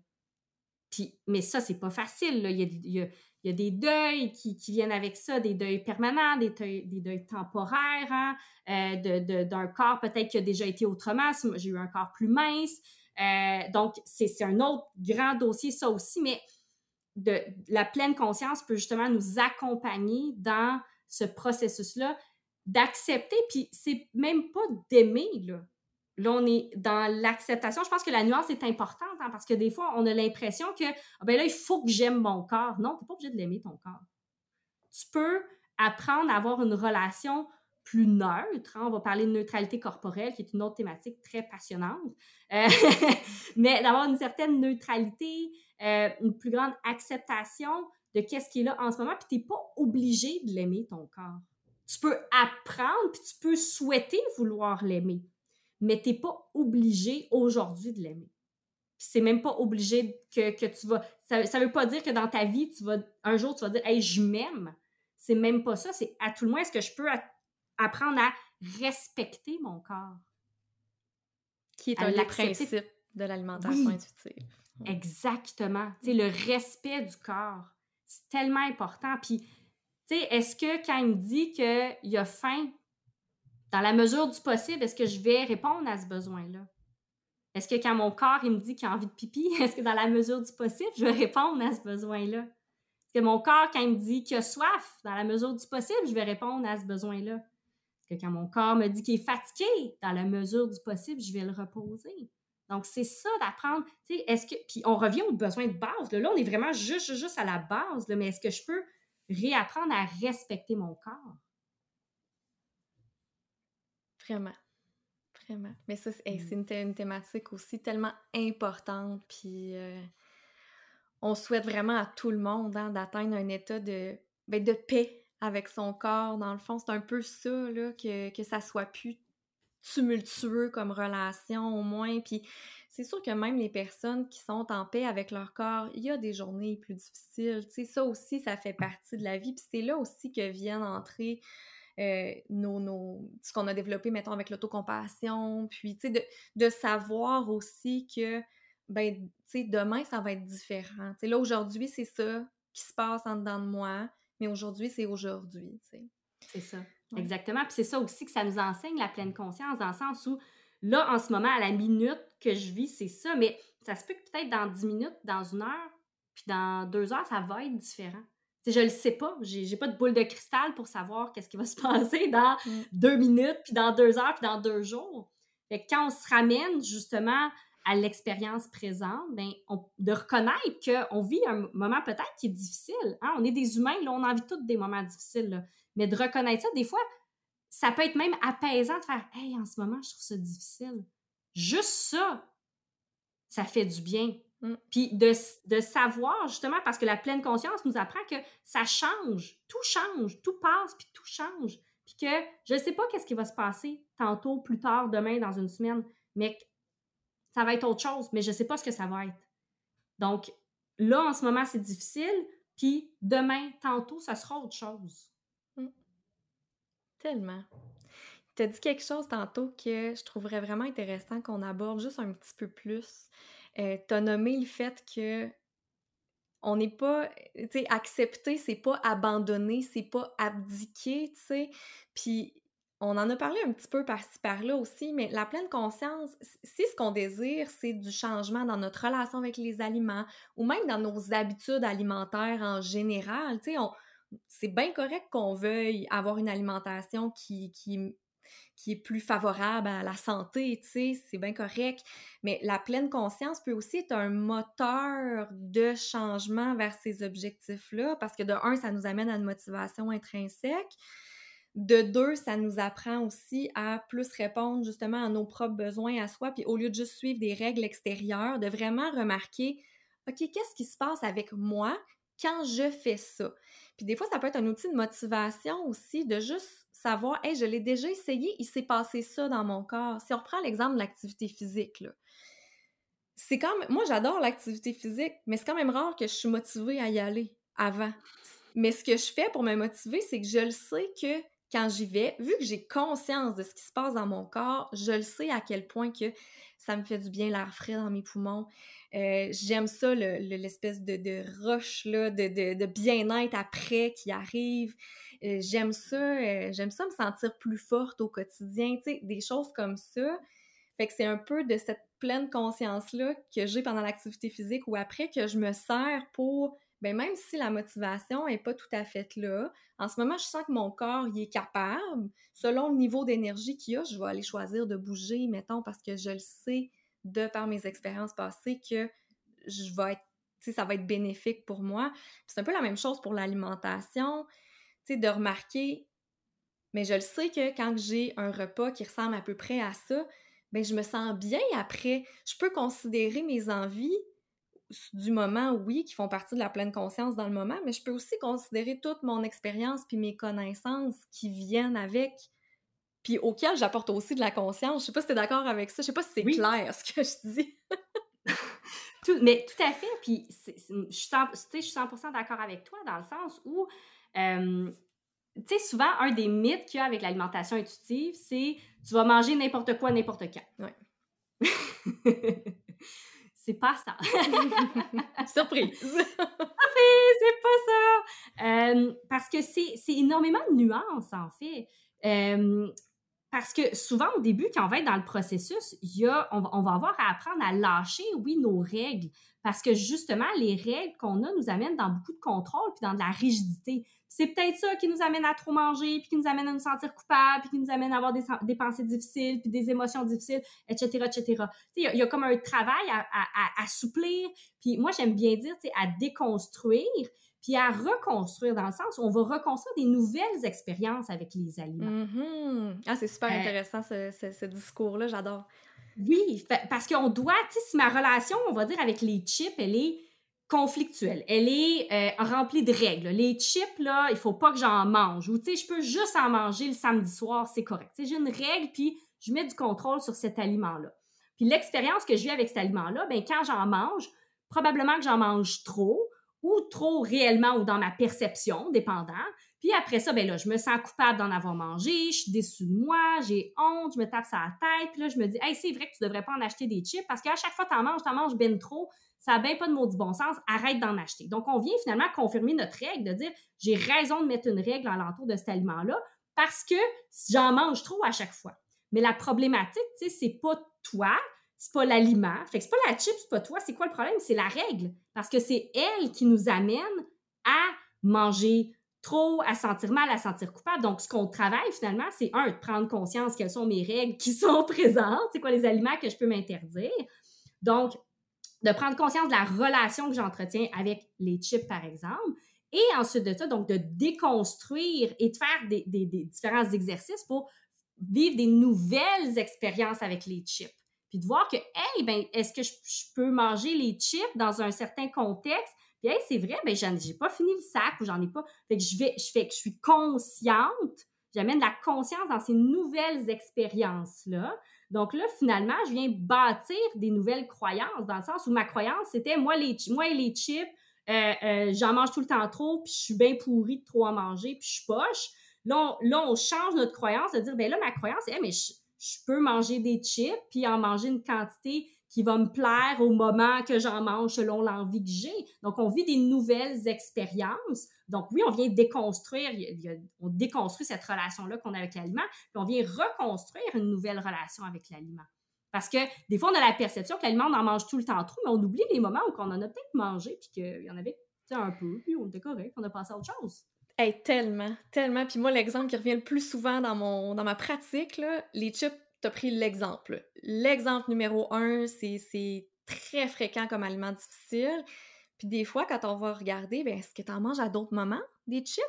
Mais ça, c'est pas facile. Là. Il, y a, des deuils qui, viennent avec ça, des deuils permanents, des deuils, temporaires, hein, euh, d'un corps peut-être qui a déjà été autrement. J'ai eu un corps plus mince. Euh, donc, c'est, c'est un autre grand dossier, ça aussi, mais de, la pleine conscience peut justement nous accompagner dans ce processus-là d'accepter, puis c'est même pas d'aimer, là. Là, on est dans l'acceptation. Je pense que la nuance est importante hein, parce que des fois, on a l'impression que ah, ben là, il faut que j'aime mon corps. Non, tu n'es pas obligé de l'aimer, ton corps. Tu peux apprendre à avoir une relation plus neutre. Hein. On va parler de neutralité corporelle, qui est une autre thématique très passionnante. Euh, mais d'avoir une certaine neutralité, euh, une plus grande acceptation de qu'est-ce qui est là en ce moment, puis tu n'es pas obligé de l'aimer, ton corps. Tu peux apprendre, puis tu peux souhaiter vouloir l'aimer mais tu n'es pas obligé aujourd'hui de l'aimer. C'est même pas obligé que, tu vas. Ça ne veut pas dire que dans ta vie, tu vas un jour, tu vas dire Hey, je m'aime. C'est même pas ça. C'est à tout le moins, est-ce que je peux apprendre à respecter mon corps? Qui est un des principes de l'alimentation intuitive. Exactement. Tu le respect du corps, c'est tellement important. Puis, tu sais, est-ce que quand il me dit qu'il a faim, dans la mesure du possible, est-ce que je vais répondre à ce besoin-là? Est-ce que quand mon corps me dit qu'il a envie de pipi, est-ce que dans la mesure du possible, je vais répondre à ce besoin-là? Est-ce que mon corps, quand il me dit qu'il a soif, dans la mesure du possible, je vais répondre à ce besoin-là? Est-ce que quand mon corps me dit qu'il est fatigué, dans la mesure du possible, je vais le reposer? Donc, c'est ça d'apprendre. est-ce que. Puis on revient aux besoins de base. Là, on est vraiment juste, juste à la base. mais est-ce que je peux réapprendre à respecter mon corps? Vraiment. Vraiment. Mais ça, c'est mmh. une, thématique aussi tellement importante. Puis euh, on souhaite vraiment à tout le monde hein, d'atteindre un état de, ben, de paix avec son corps. Dans le fond, c'est un peu ça, là, que, que ça soit plus tumultueux comme relation au moins. Puis c'est sûr que même les personnes qui sont en paix avec leur corps, il y a des journées plus difficiles. Tu sais, ça aussi, ça fait partie de la vie. Puis c'est là aussi que viennent entrer euh, nos, ce qu'on a développé, mettons, avec l'autocompassion, puis, tu sais, de, de, savoir aussi que, ben, tu sais, demain, ça va être différent. Tu sais, là, aujourd'hui, c'est ça qui se passe en dedans de moi, mais aujourd'hui, c'est aujourd'hui, tu sais. C'est ça. Exactement. Puis c'est ça aussi que ça nous enseigne, la pleine conscience, dans le sens où là, en ce moment, à la minute que je vis, c'est ça. Mais ça se peut que peut-être dans 10 minutes, dans une heure, puis dans deux heures, ça va être différent. Je je le sais pas. J'ai pas de boule de cristal pour savoir qu'est-ce qui va se passer dans mm. deux minutes, puis dans deux heures, puis dans deux jours. Fait quand on se ramène justement à l'expérience présente, ben, de reconnaître qu'on vit un moment peut-être qui est difficile. Hein. On est des humains, là, on a envie tous des moments difficiles. Mais de reconnaître ça, des fois, ça peut être même apaisant de faire Hey, en ce moment, je trouve ça difficile. Juste ça, ça fait du bien. Mm. Puis de, de, savoir, justement, parce que la pleine conscience nous apprend que ça change, tout change, tout passe, puis tout change. Puis que je ne sais pas qu'est-ce qui va se passer tantôt, plus tard, demain, dans une semaine, mais ça va être autre chose, mais je ne sais pas ce que ça va être. Donc, là, en ce moment, c'est difficile, puis demain, tantôt, ça sera autre chose. Mm. Tellement. Tu as dit quelque chose tantôt que je trouverais vraiment intéressant qu'on aborde juste un petit peu plus. Euh, tu as nommé le fait que on n'est pas, tu sais, accepter, c'est pas abandonner, c'est pas abdiquer, tu sais. Puis on en a parlé un petit peu par-ci par-là aussi, mais la pleine conscience, si ce qu'on désire, c'est du changement dans notre relation avec les aliments ou même dans nos habitudes alimentaires en général, tu sais, c'est bien correct qu'on veuille avoir une alimentation qui, qui est plus favorable à la santé, tu sais, c'est bien correct. Mais la pleine conscience peut aussi être un moteur de changement vers ces objectifs-là, parce que de un, ça nous amène à une motivation intrinsèque. De deux, ça nous apprend aussi à plus répondre justement à nos propres besoins à soi, puis au lieu de juste suivre des règles extérieures, de vraiment remarquer, OK, qu'est-ce qui se passe avec moi quand je fais ça? Puis des fois, ça peut être un outil de motivation aussi, de juste savoir, hey, je l'ai déjà essayé, il s'est passé ça dans mon corps. Si on reprend l'exemple de l'activité physique, là, c'est comme, moi j'adore l'activité physique, mais c'est quand même rare que je suis motivée à y aller avant. Mais ce que je fais pour me motiver, c'est que je le sais que quand j'y vais, vu que j'ai conscience de ce qui se passe dans mon corps, je le sais à quel point que ça me fait du bien l'air frais dans mes poumons. Euh, j'aime ça, l'espèce de, de rush, là, de, bien-être après qui arrive. Euh, j'aime ça, euh, j'aime ça me sentir plus forte au quotidien, des choses comme ça. Fait que c'est un peu de cette pleine conscience-là que j'ai pendant l'activité physique ou après que je me sers pour ben même si la motivation n'est pas tout à fait là, en ce moment, je sens que mon corps y est capable. Selon le niveau d'énergie qu'il a, je vais aller choisir de bouger, mettons, parce que je le sais de par mes expériences passées que je vais être, ça va être bénéfique pour moi. C'est un peu la même chose pour l'alimentation, de remarquer, mais je le sais que quand j'ai un repas qui ressemble à peu près à ça, ben je me sens bien après. Je peux considérer mes envies du moment, oui, qui font partie de la pleine conscience dans le moment, mais je peux aussi considérer toute mon expérience puis mes connaissances qui viennent avec, puis auxquelles j'apporte aussi de la conscience. Je sais pas si tu es d'accord avec ça, je sais pas si c'est clair ce que je dis. tout, mais tout à fait, puis je suis 100%, d'accord avec toi dans le sens où, tu sais, souvent, un des mythes qu'il y a avec l'alimentation intuitive, c'est tu vas manger n'importe quoi, n'importe quand. Ouais. C'est pas ça. Surprise! c'est pas ça! Euh, parce que c'est énormément de nuances, en fait. Euh, parce que souvent, au début, quand on va être dans le processus, il y a, on, on, va avoir à apprendre à lâcher, oui, nos règles. Parce que justement, les règles qu'on a nous amènent dans beaucoup de contrôle puis dans de la rigidité c'est peut-être ça qui nous amène à trop manger, puis qui nous amène à nous sentir coupables, puis qui nous amène à avoir des, pensées difficiles, puis des émotions difficiles, etc., etc. Il y, a comme un travail à, à, assouplir, puis moi, j'aime bien dire, à déconstruire, puis à reconstruire dans le sens où on va reconstruire des nouvelles expériences avec les aliments. Mm-hmm. Ah, c'est super euh, intéressant ce, ce discours-là, j'adore. Oui, parce qu'on doit, tu sais, si ma relation, on va dire, avec les chips, elle est conflictuelle. Elle est euh, remplie de règles. Les chips, là, il faut pas que j'en mange. Ou, tu sais, je peux juste en manger le samedi soir, c'est correct. j'ai une règle, puis je mets du contrôle sur cet aliment-là. Puis l'expérience que j'ai avec cet aliment-là, ben quand j'en mange, probablement que j'en mange trop, ou trop réellement, ou dans ma perception, dépendant. Puis après ça, ben là, je me sens coupable d'en avoir mangé, je suis déçue de moi, j'ai honte, je me tape sur la tête, puis je me dis, hey, c'est vrai que tu devrais pas en acheter des chips parce qu'à chaque fois que tu en manges, tu en manges bien trop, ça n'a bien pas de maudit bon sens, arrête d'en acheter. Donc, on vient finalement confirmer notre règle de dire j'ai raison de mettre une règle alentour de cet aliment-là parce que j'en mange trop à chaque fois. Mais la problématique, tu sais, c'est pas toi, c'est pas l'aliment. Fait c'est pas la chip, c'est pas toi. C'est quoi le problème? C'est la règle. Parce que c'est elle qui nous amène à manger à sentir mal, à sentir coupable. Donc, ce qu'on travaille finalement, c'est un, de prendre conscience quelles sont mes règles qui sont présentes, c'est quoi les aliments que je peux m'interdire. Donc, de prendre conscience de la relation que j'entretiens avec les chips, par exemple. Et ensuite de ça, donc de déconstruire et de faire des, différents exercices pour vivre des nouvelles expériences avec les chips. Puis de voir que, hey, ben, est-ce que je, peux manger les chips dans un certain contexte? Puis, c'est vrai, ben, j'ai pas fini le sac ou j'en ai pas. Fait que je vais, je fais que je suis consciente. J'amène la conscience dans ces nouvelles expériences-là. Donc là, finalement, je viens bâtir des nouvelles croyances, dans le sens où ma croyance, c'était moi, les, moi et les chips, euh, euh, j'en mange tout le temps trop, puis je suis bien pourrie de trop en manger, puis je suis poche. Là on, change notre croyance de dire, ben là, ma croyance, c'est, mais je, peux manger des chips, puis en manger une quantité qui va me plaire au moment que j'en mange selon l'envie que j'ai. Donc, on vit des nouvelles expériences. Donc, oui, on vient déconstruire, on déconstruit cette relation-là qu'on a avec l'aliment, puis on vient reconstruire une nouvelle relation avec l'aliment. Parce que des fois, on a la perception que l'aliment, on en mange tout le temps trop, mais on oublie les moments où on en a peut-être mangé, puis qu'il y en avait un peu, puis on était correct, on a passé à autre chose. Hey, tellement, tellement. Puis moi, l'exemple qui revient le plus souvent dans, mon, dans ma pratique, là, les chips, t'as pris l'exemple. L'exemple numéro un, c'est très fréquent comme aliment difficile. Puis des fois, quand on va regarder, ben, est-ce que t'en manges à d'autres moments, des chips?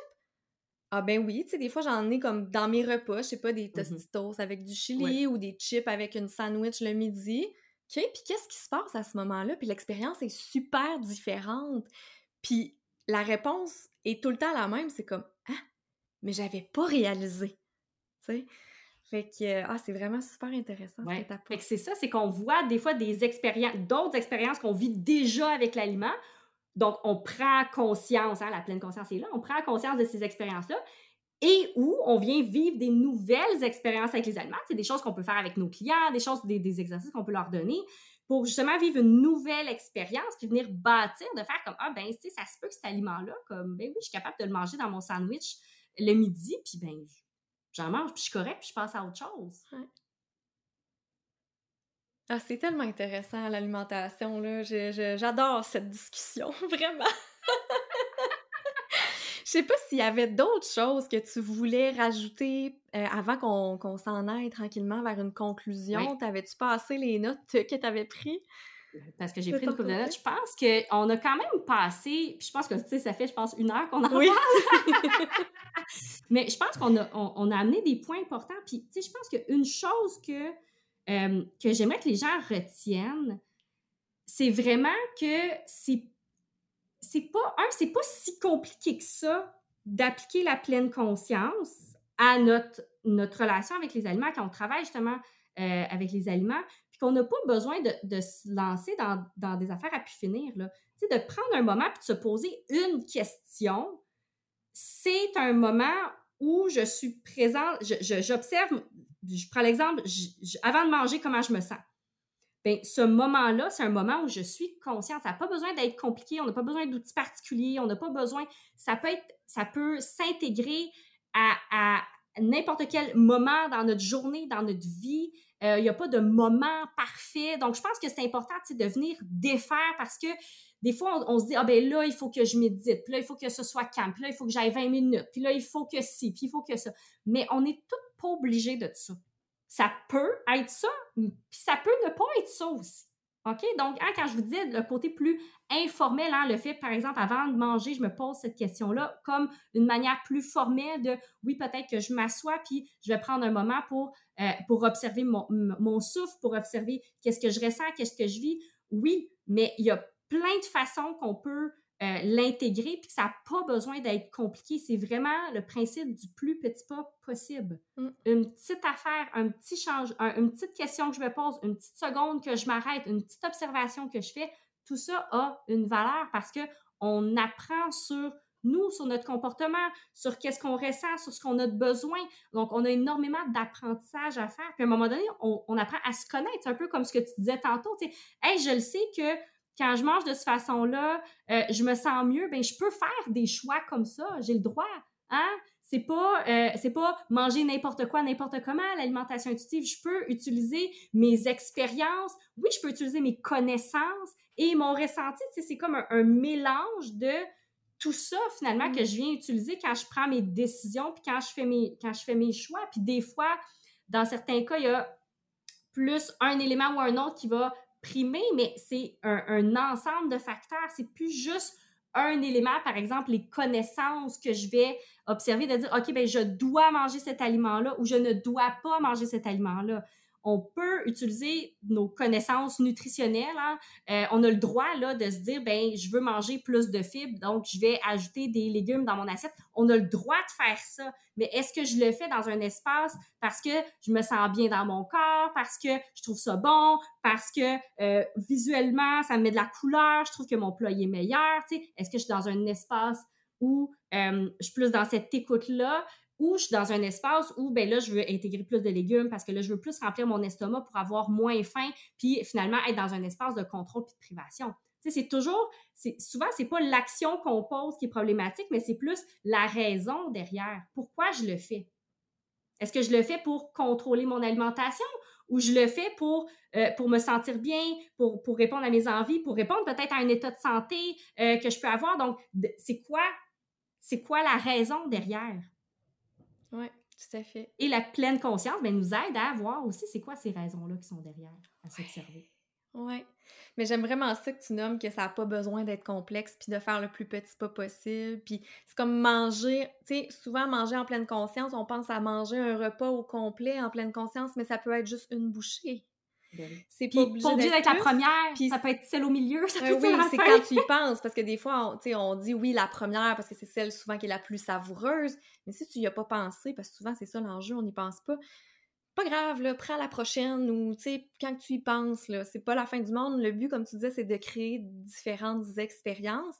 Ah ben oui, tu sais, des fois j'en ai comme dans mes repas, je sais pas, des mmh tostitos avec du chili ou des chips avec une sandwich le midi. OK, puis qu'est-ce qui se passe à ce moment-là? Puis l'expérience est super différente. Puis la réponse est tout le temps la même, c'est comme « Ah, mais j'avais pas réalisé! » Tu sais? Fait que, ah, c'est vraiment super intéressant. Ouais. Fait que c'est ça, c'est qu'on voit des fois des expériences, d'autres expériences qu'on vit déjà avec l'aliment, donc, on prend conscience, hein, la pleine conscience est là, on prend conscience de ces expériences-là et où on vient vivre des nouvelles expériences avec les aliments. C'est des choses qu'on peut faire avec nos clients, des choses, des, exercices qu'on peut leur donner pour justement vivre une nouvelle expérience, puis venir bâtir, de faire comme Ah, ben, tu sais, ça se peut que cet aliment-là, comme, ben oui, je suis capable de le manger dans mon sandwich le midi, puis ben, j'en mange, puis je suis correct, puis je passe à autre chose. Ah, c'est tellement intéressant l'alimentation, là. J'adore cette discussion, vraiment. Je sais pas s'il y avait d'autres choses que tu voulais rajouter euh, avant qu'on s'en aille tranquillement vers une conclusion. T'avais-tu passé les notes que tu avais prises? Parce que j'ai pris une couple de notes. Je pense qu'on a quand même passé, puis je pense que ça fait, je pense, une heure qu'on en parle. Mais je pense qu'on a, on, a amené des points importants. Puis, tu sais, je pense qu'une chose que euh, que j'aimerais que les gens retiennent, c'est vraiment que c'est c'est pas un c'est pas si compliqué que ça d'appliquer la pleine conscience à notre notre relation avec les aliments quand on travaille justement euh, avec les aliments qu'on n'a pas besoin de, se lancer dans, des affaires à pu finir là de prendre un moment puis de se poser une question c'est un moment où je suis présente j'observe je prends l'exemple, avant de manger, comment je me sens? Bien, ce moment-là, c'est un moment où je suis consciente. Ça n'a pas besoin d'être compliqué, on n'a pas besoin d'outils particuliers, on n'a pas besoin. Ça peut être, ça peut s'intégrer à, n'importe quel moment dans notre journée, dans notre vie. Euh, il n'y a pas de moment parfait. Donc, je pense que c'est important de venir défaire parce que des fois, on, se dit, ah ben là, il faut que je médite, puis là, il faut que ce soit calme, puis là, il faut que j'aille 20 minutes, puis là, il faut que ci, puis il faut que ça. Mais on n'est toutes pas obligé de ça. Ça peut être ça, puis ça peut ne pas être ça aussi. OK? Donc, hein, quand je vous dis le côté plus informel, hein, le fait, par exemple, avant de manger, je me pose cette question-là comme une manière plus formelle de, oui, peut-être que je m'assois, puis je vais prendre un moment pour, euh, pour observer mon souffle, pour observer qu'est-ce que je ressens, qu'est-ce que je vis. Oui, mais il y a plein de façons qu'on peut euh, l'intégrer, puis que ça n'a pas besoin d'être compliqué. C'est vraiment le principe du plus petit pas possible. Mm. Une petite affaire, un petit change, une petite question que je me pose, une petite seconde que je m'arrête, une petite observation que je fais, tout ça a une valeur parce que on apprend sur nous, sur notre comportement, sur qu'est-ce qu'on ressent, sur ce qu'on a de besoin. Donc, on a énormément d'apprentissage à faire. Puis à un moment donné, on, on apprend à se connaître. C'est un peu comme ce que tu disais tantôt. Tu sais, hey, je le sais que quand je mange de cette façon-là, euh, je me sens mieux, ben je peux faire des choix comme ça, j'ai le droit. Hein? c'est pas, euh, c'est pas manger n'importe quoi, n'importe comment, l'alimentation intuitive. Je peux utiliser mes expériences, oui, je peux utiliser mes connaissances et mon ressenti. C'est comme un, mélange de tout ça, finalement, que mm. je viens utiliser quand je prends mes décisions, puis quand je fais mes, quand je fais mes choix. Puis des fois, dans certains cas, il y a plus un élément ou un autre qui va primer, mais c'est un, un ensemble de facteurs. C'est plus juste un élément, par exemple, les connaissances que je vais observer, de dire, OK, ben je dois manger cet aliment-là ou je ne dois pas manger cet aliment-là on peut utiliser nos connaissances nutritionnelles. Hein. Euh, on a le droit là, de se dire, ben, je veux manger plus de fibres, donc je vais ajouter des légumes dans mon assiette. On a le droit de faire ça. Mais est-ce que je le fais dans un espace parce que je me sens bien dans mon corps, parce que je trouve ça bon, parce que euh, visuellement, ça me met de la couleur, je trouve que mon plat est meilleur. Est-ce que je suis dans un espace où euh, je suis plus dans cette écoute-là? Ou je suis dans un espace où, ben là, je veux intégrer plus de légumes parce que là, je veux plus remplir mon estomac pour avoir moins faim, puis finalement être dans un espace de contrôle puis de privation. Tu sais, c'est toujours, souvent, c'est pas l'action qu'on pose qui est problématique, mais c'est plus la raison derrière. Pourquoi je le fais? Est-ce que je le fais pour contrôler mon alimentation ou je le fais pour, euh, pour me sentir bien, pour, pour répondre à mes envies, pour répondre peut-être à un état de santé euh, que je peux avoir? Donc, c'est quoi, c'est quoi la raison derrière? Oui, tout à fait. Et la pleine conscience ben, nous aide à voir aussi c'est quoi ces raisons-là qui sont derrière, à s'observer. Oui. Mais j'aime vraiment ça que tu nommes que ça n'a pas besoin d'être complexe puis de faire le plus petit pas possible. Puis c'est comme manger, tu sais, souvent manger en pleine conscience, on pense à manger un repas au complet en pleine conscience, mais ça peut être juste une bouchée. Ben c'est pas obligé d'être la première, puis ça peut être celle au milieu, ça peut oui, c'est quand tu y penses, parce que des fois, on, on dit oui, la première, parce que c'est celle souvent qui est la plus savoureuse, mais si tu y as pas pensé, parce que souvent c'est ça l'enjeu, on n'y pense pas, pas grave, là, prends la prochaine, ou tu sais, quand tu y penses, là, c'est pas la fin du monde, le but, comme tu disais, c'est de créer différentes expériences,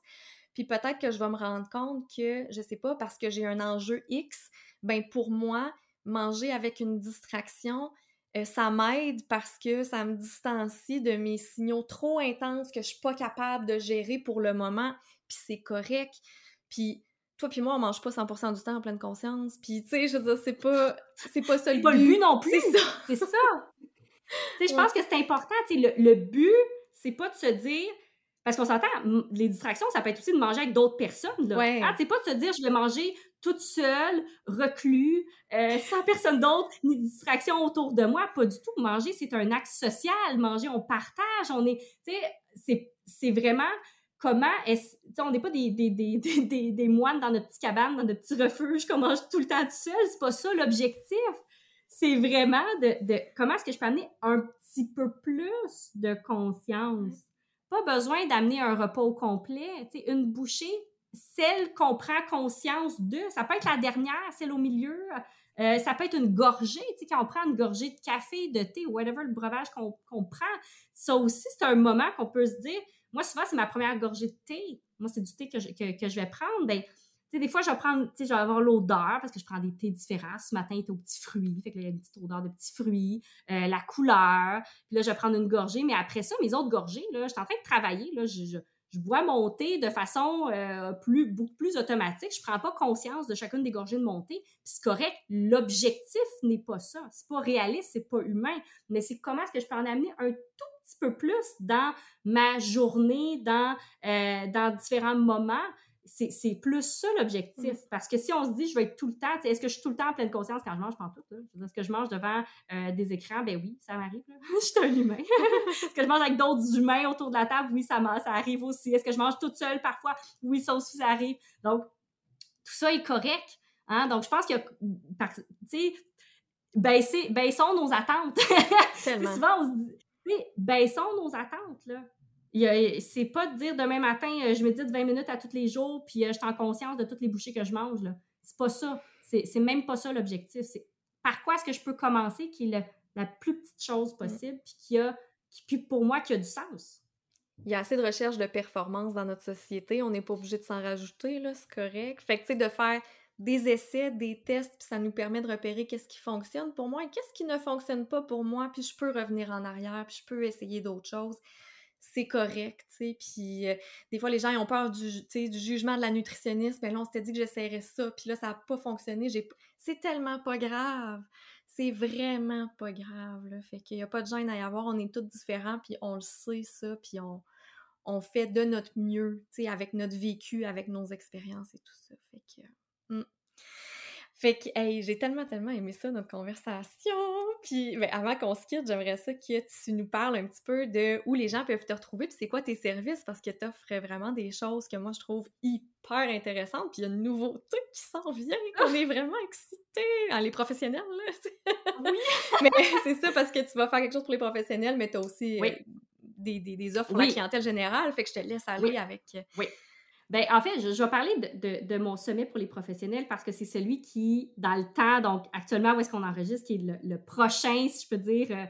puis peut-être que je vais me rendre compte que, je sais pas, parce que j'ai un enjeu X, ben pour moi, manger avec une distraction, euh, ça m'aide parce que ça me distancie de mes signaux trop intenses que je suis pas capable de gérer pour le moment, puis c'est correct. Puis toi puis moi, on mange pas 100% du temps en pleine conscience, puis tu sais, je veux dire, c'est pas, c'est pas ça le pas le but non plus! C'est ça! C'est ça! tu sais, je pense que c'est important, tu sais, le, le but, c'est pas de se dire parce qu'on s'entend, les distractions, ça peut être aussi de manger avec d'autres personnes. Là. Ouais. Ah, c'est pas de se dire je vais manger toute seule, reclus, euh, sans personne d'autre, ni distraction autour de moi. Pas du tout. Manger, c'est un acte social. Manger, on partage. On est. Tu sais, c'est vraiment comment est on n'est pas des, des, des, des, des moines dans notre petite cabane, dans notre petit refuge qu'on mange tout le temps tout seul. C'est pas ça l'objectif. C'est vraiment de, de comment est-ce que je peux amener un petit peu plus de conscience pas besoin d'amener un repas au complet. une bouchée, celle qu'on prend conscience de, ça peut être la dernière, celle au milieu, euh, ça peut être une gorgée, quand on prend une gorgée de café, de thé, whatever le breuvage qu'on prend. Ça aussi, c'est un moment qu'on peut se dire, moi, souvent, c'est ma première gorgée de thé. Moi, c'est du thé que je, vais prendre. Ben, sais, des fois, je vais prendre, tu sais, je vais avoir l'odeur parce que je prends des thés différents. Ce matin, il était aux petits fruits. Fait que il y a une petite odeur de petits fruits, euh, la couleur. Puis là, je vais prendre une gorgée. Mais après ça, mes autres gorgées, là, je suis en train de travailler. Là, je bois mon thé de façon euh, plus, beaucoup plus automatique. Je prends pas conscience de chacune des gorgées de mon thé. Puis c'est correct. L'objectif n'est pas ça. C'est pas réaliste, c'est pas humain. Mais c'est comment est-ce que je peux en amener un tout petit peu plus dans ma journée, dans, euh, dans différents moments c'est plus ça l'objectif. Mm. Parce que si on se dit, je vais être tout le temps, est-ce que je suis tout le temps en pleine conscience quand je mange? pas tout. Est-ce que je mange devant euh, des écrans? Ben oui, ça m'arrive. je suis un humain. Est-ce que je mange avec d'autres humains autour de la table? Oui, ça, ça arrive aussi. Est-ce que je mange toute seule parfois? Oui, ça aussi, ça arrive. Donc, tout ça est correct. Hein? Donc, je pense que, tu sais, baissons nos attentes. souvent, on se dit, baissons nos attentes, là c'est pas de dire demain matin, euh, je médite 20 minutes à tous les jours, puis euh, je suis en conscience de toutes les bouchées que je mange. C'est pas ça. C'est même pas ça l'objectif. C'est par quoi est-ce que je peux commencer qui est la plus petite chose possible, puis qui a, qui, pour moi, qui a du sens? Il y a assez de recherche de performance dans notre société. On n'est pas obligé de s'en rajouter, là, c'est correct. Fait que, tu sais, de faire des essais, des tests, puis ça nous permet de repérer qu'est-ce qui fonctionne pour moi et qu'est-ce qui ne fonctionne pas pour moi, puis je peux revenir en arrière, puis je peux essayer d'autres choses c'est correct, tu sais. Puis euh, des fois, les gens ils ont peur du, jugement de la nutritionniste. Mais là, on s'était dit que j'essaierais ça, puis là, ça n'a pas fonctionné. C'est tellement pas grave. C'est vraiment pas grave, là. Fait qu'il n'y a pas de gêne à y avoir. On est tous différents, puis on le sait, ça, puis on, on fait de notre mieux, tu sais, avec notre vécu, avec nos expériences et tout ça. Fait que... Hmm. Fait que, hey, j'ai tellement, tellement aimé ça, notre conversation. Puis, ben, avant qu'on se quitte, j'aimerais ça que tu nous parles un petit peu de où les gens peuvent te retrouver, puis c'est quoi tes services, parce que tu offres vraiment des choses que moi, je trouve hyper intéressantes, puis il y a une nouveauté qui s'en vient, qu'on est vraiment excités, hein, les professionnels, là. oui! mais c'est ça, parce que tu vas faire quelque chose pour les professionnels, mais tu as aussi euh, des, des, offres pour la clientèle générale, fait que je te laisse aller avec... Euh, oui. Ben, en fait, je, vais parler de, mon sommet pour les professionnels parce que c'est celui qui, dans le temps, donc actuellement, où est-ce qu'on enregistre, qui est le, prochain, si je peux dire, euh,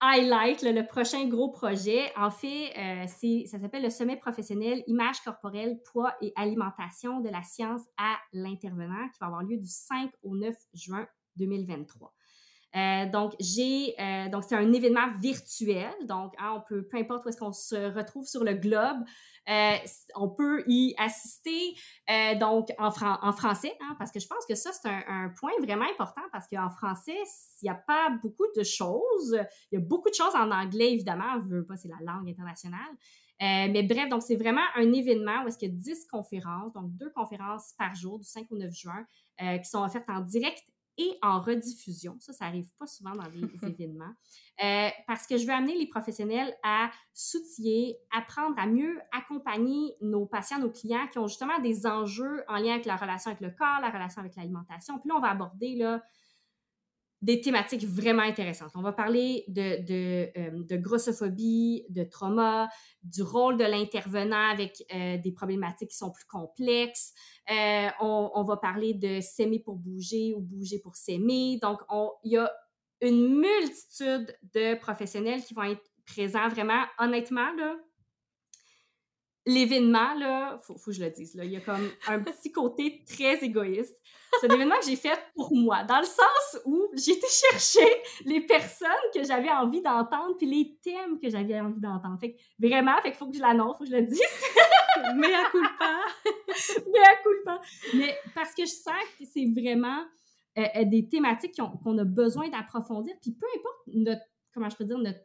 highlight, le prochain gros projet. En fait, euh, ça s'appelle le sommet professionnel Image corporelle, poids et alimentation de la science à l'intervenant qui va avoir lieu du 5 au 9 juin 2023. Euh, donc, j'ai, euh, donc c'est un événement virtuel. Donc, hein, on peut, peu importe où est-ce qu'on se retrouve sur le globe, euh, on peut y assister. donc, en, en français, hein, parce que je pense que ça c'est un, point vraiment important parce qu'en français, il n'y a pas beaucoup de choses. Il y a beaucoup de choses en anglais évidemment. Je veux pas, c'est la langue internationale. mais bref, donc c'est vraiment un événement où est-ce qu'il y a 10 conférences, donc deux conférences par jour du 5 au 9 juin, qui sont offertes en direct et en rediffusion. Ça, ça arrive pas souvent dans les événements. Euh, parce que je veux amener les professionnels à s'outiller, apprendre à mieux accompagner nos patients, nos clients qui ont justement des enjeux en lien avec la relation avec le corps, la relation avec l'alimentation. Puis là, on va aborder là, des thématiques vraiment intéressantes. On va parler euh, de grossophobie, de trauma, du rôle de l'intervenant avec euh, des problématiques qui sont plus complexes. Euh, on, on, va parler de s'aimer pour bouger ou bouger pour s'aimer. Donc, il y a une multitude de professionnels qui vont être présents vraiment, honnêtement, là, l'événement, là, faut, faut que je le dise, là, il y a comme un petit côté très égoïste. C'est un événement que j'ai fait pour moi, dans le sens où j'ai été chercher les personnes que j'avais envie d'entendre, puis les thèmes que j'avais envie d'entendre. Fait que, vraiment, fait faut que je l'annonce, faut que je le dise. Mais à coup pas. Mais à coup pas. Mais parce que je sens que c'est vraiment euh, euh, des thématiques qu'on a besoin d'approfondir, puis peu importe notre, comment je peux dire, notre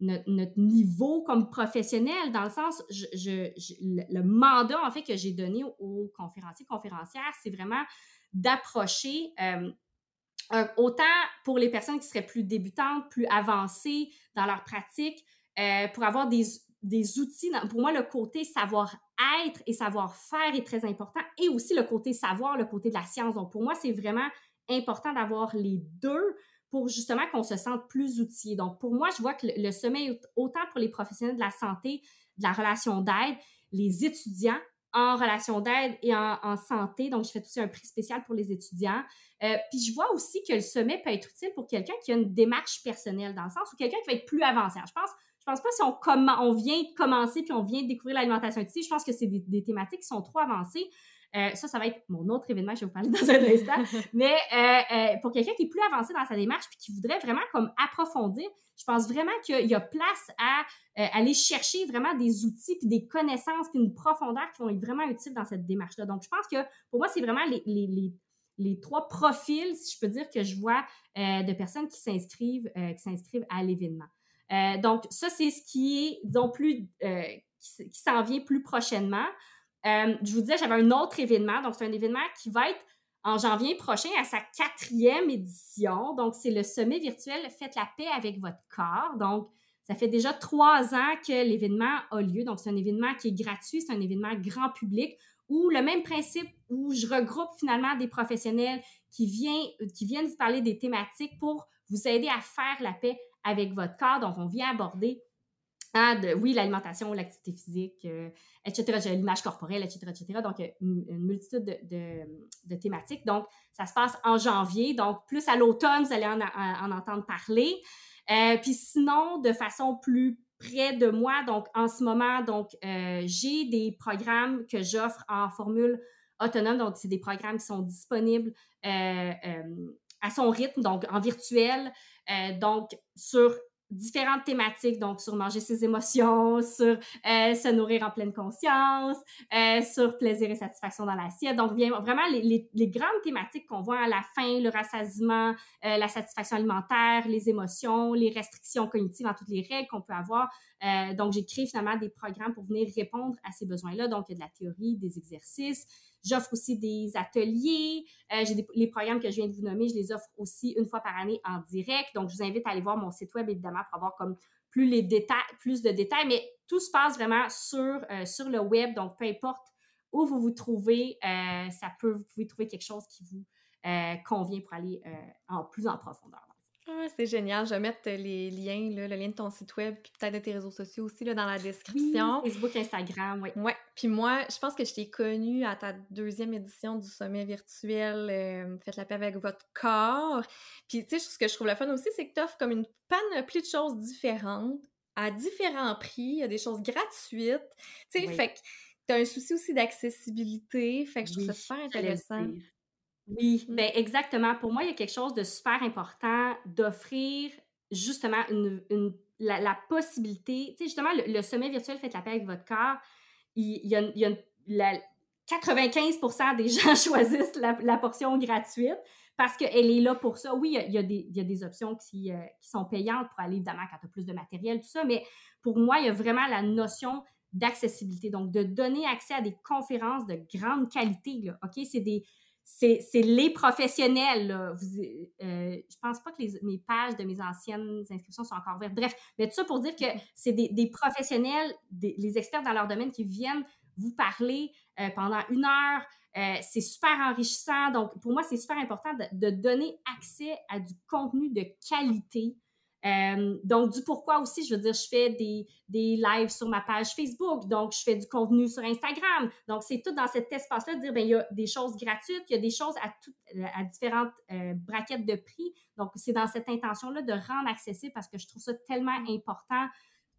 notre, niveau comme professionnel, dans le sens, je, le, mandat, en fait, que j'ai donné aux, conférenciers, conférencières, c'est vraiment d'approcher euh, autant pour les personnes qui seraient plus débutantes, plus avancées dans leur pratique, euh, pour avoir des, des outils. pour moi, le côté savoir-être et savoir-faire est très important, et aussi le côté savoir, le côté de la science. Donc, pour moi, c'est vraiment important d'avoir les deux pour justement qu'on se sente plus outillé. Donc, pour moi, je vois que le, sommet, autant pour les professionnels de la santé, de la relation d'aide, les étudiants en relation d'aide et en, santé. Donc, je fais aussi un prix spécial pour les étudiants. Euh, puis, je vois aussi que le sommet peut être utile pour quelqu'un qui a une démarche personnelle, dans le sens où quelqu'un qui va être plus avancé. je pense, je pense pas si on, on vient de commencer puis on vient de découvrir l'alimentation intuitive, je pense que c'est des, des, thématiques qui sont trop avancées. Euh, ça, ça va être mon autre événement, je vais vous parler dans un instant. Mais euh, euh, pour quelqu'un qui est plus avancé dans sa démarche puis qui voudrait vraiment comme approfondir, je pense vraiment qu'il y a place à aller chercher vraiment des outils puis des connaissances puis une profondeur qui vont être vraiment utiles dans cette démarche-là. Donc, je pense que pour moi, c'est vraiment les, les, les, trois profils, si je peux dire, que je vois de personnes qui s'inscrivent qui s'inscrivent à l'événement. donc, ça, c'est ce qui est, disons, plus, qui, qui s'en vient plus prochainement. Euh, je vous disais, j'avais un autre événement. Donc, c'est un événement qui va être en janvier prochain à sa quatrième édition. Donc, c'est le sommet virtuel Faites la paix avec votre corps. Donc, ça fait déjà trois ans que l'événement a lieu. Donc, c'est un événement qui est gratuit, c'est un événement grand public où le même principe où je regroupe finalement des professionnels qui, viennent, qui viennent vous parler des thématiques pour vous aider à faire la paix avec votre corps. Donc, on vient aborder De, oui, l'alimentation, l'activité physique, euh, etc., l'image corporelle, etc., etc. Donc, une, multitude de, thématiques. Donc, ça se passe en janvier. Donc, plus à l'automne, vous allez en, entendre parler. Euh, puis sinon, de façon plus près de moi, donc en ce moment, donc euh, j'ai des programmes que j'offre en formule autonome. Donc, c'est des programmes qui sont disponibles à son rythme, donc en virtuel. donc, sur différentes thématiques, donc sur manger ses émotions, sur euh, se nourrir en pleine conscience, euh, sur plaisir et satisfaction dans l'assiette. Donc, vraiment, les, grandes thématiques qu'on voit à la fin, le rassasiement, euh, la satisfaction alimentaire, les émotions, les restrictions cognitives dans toutes les règles qu'on peut avoir. donc, j'ai créé finalement des programmes pour venir répondre à ces besoins-là. Donc, il y a de la théorie, des exercices, J'offre aussi des ateliers. Euh, j'ai les programmes que je viens de vous nommer, je les offre aussi une fois par année en direct. Donc, je vous invite à aller voir mon site web, évidemment, pour avoir comme plus les détails, plus de détails. Mais tout se passe vraiment sur, euh, sur le web. Donc, peu importe où vous vous trouvez, euh, ça peut, vous pouvez trouver quelque chose qui vous convient pour aller en plus en profondeur. Ah, c'est génial. Je vais mettre les liens, le lien de ton site web, puis peut-être de tes réseaux sociaux aussi là, dans la description. Facebook, Instagram, oui. Ouais. Puis moi, je pense que je t'ai connue à ta deuxième édition du sommet virtuel euh, Faites la paix avec votre corps. Puis tu sais, ce que je trouve le fun aussi, c'est que tu offres comme une panoplie de choses différentes à différents prix. Il y a des choses gratuites. Tu sais, fait que tu as un souci aussi d'accessibilité. Fait que je trouve ça super intéressant. Oui, ben exactement. Pour moi, il y a quelque chose de super important d'offrir justement une, la, possibilité. Tu sais, justement, le, sommet virtuel Faites la paix avec votre corps, il, y a, il y a la, 95% des gens choisissent la, portion gratuite parce qu'elle est là pour ça. Oui, il y a, des, il y a des, options qui, euh, qui, sont payantes pour aller, évidemment, quand tu as plus de matériel, tout ça, mais pour moi, il y a vraiment la notion d'accessibilité. Donc, de donner accès à des conférences de grande qualité. Là, OK? C'est des, c'est les professionnels. Là. Vous, euh, je pense pas que les, mes pages de mes anciennes inscriptions sont encore vertes. Bref, mais tout ça pour dire que c'est des, des, professionnels, des, les experts dans leur domaine qui viennent vous parler euh, pendant une heure. Euh, c'est super enrichissant. Donc, pour moi, c'est super important de, de, donner accès à du contenu de qualité euh, donc, du pourquoi aussi, je veux dire, je fais des, des lives sur ma page Facebook, donc je fais du contenu sur Instagram. Donc, c'est tout dans cet espace-là de dire, bien, il y a des choses gratuites, il y a des choses à, à différentes euh, braquettes de prix. Donc, c'est dans cette intention-là de rendre accessible parce que je trouve ça tellement important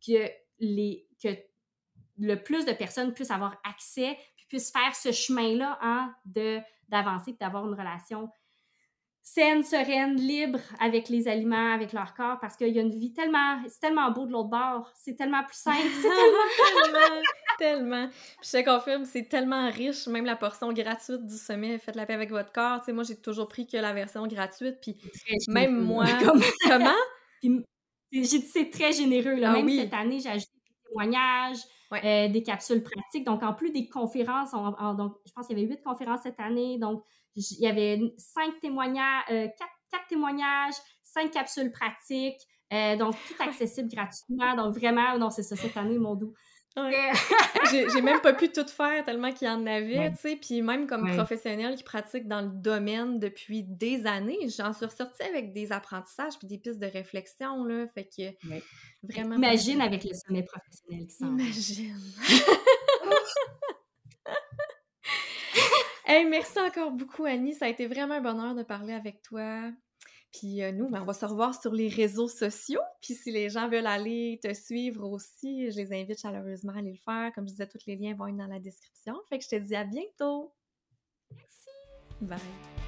que, les, que le plus de personnes puissent avoir accès, puis puissent faire ce chemin-là hein, d'avancer, d'avoir une relation saine, sereine, libre avec les aliments, avec leur corps, parce qu'il y a une vie tellement, c'est tellement beau de l'autre bord, c'est tellement plus simple, c'est tellement... tellement, tellement. je te confirme, c'est tellement riche, même la portion gratuite du sommet Faites la paix avec votre corps, tu sais, moi, j'ai toujours pris que la version gratuite, puis même moi... Comment? j'ai dit c'est très généreux, là. Ah même cette année, j'ai ajouté des témoignages, euh, des capsules pratiques, donc en plus des conférences, donc je pense qu'il y avait huit conférences cette année, donc il y avait cinq témoignages, euh, quatre, témoignages, cinq capsules pratiques, euh, donc tout accessible gratuitement. Donc vraiment, non, c'est ça cette année, mon doux. j'ai même pas pu tout faire tellement qu'il y en avait, tu sais. Puis même comme professionnel qui pratique dans le domaine depuis des années, j'en suis ressortie avec des apprentissages puis des pistes de réflexion, là. Fait que vraiment... Imagine avec le sommet professionnel qui s'en Imagine! merci encore beaucoup, Annie. Ça a été vraiment un bonheur de parler avec toi. Puis euh, nous, ben, on va se revoir sur les réseaux sociaux. Puis si les gens veulent aller te suivre aussi, je les invite chaleureusement à aller le faire. Comme je disais, tous les liens vont être dans la description. Fait que je te dis à bientôt. Merci. Bye.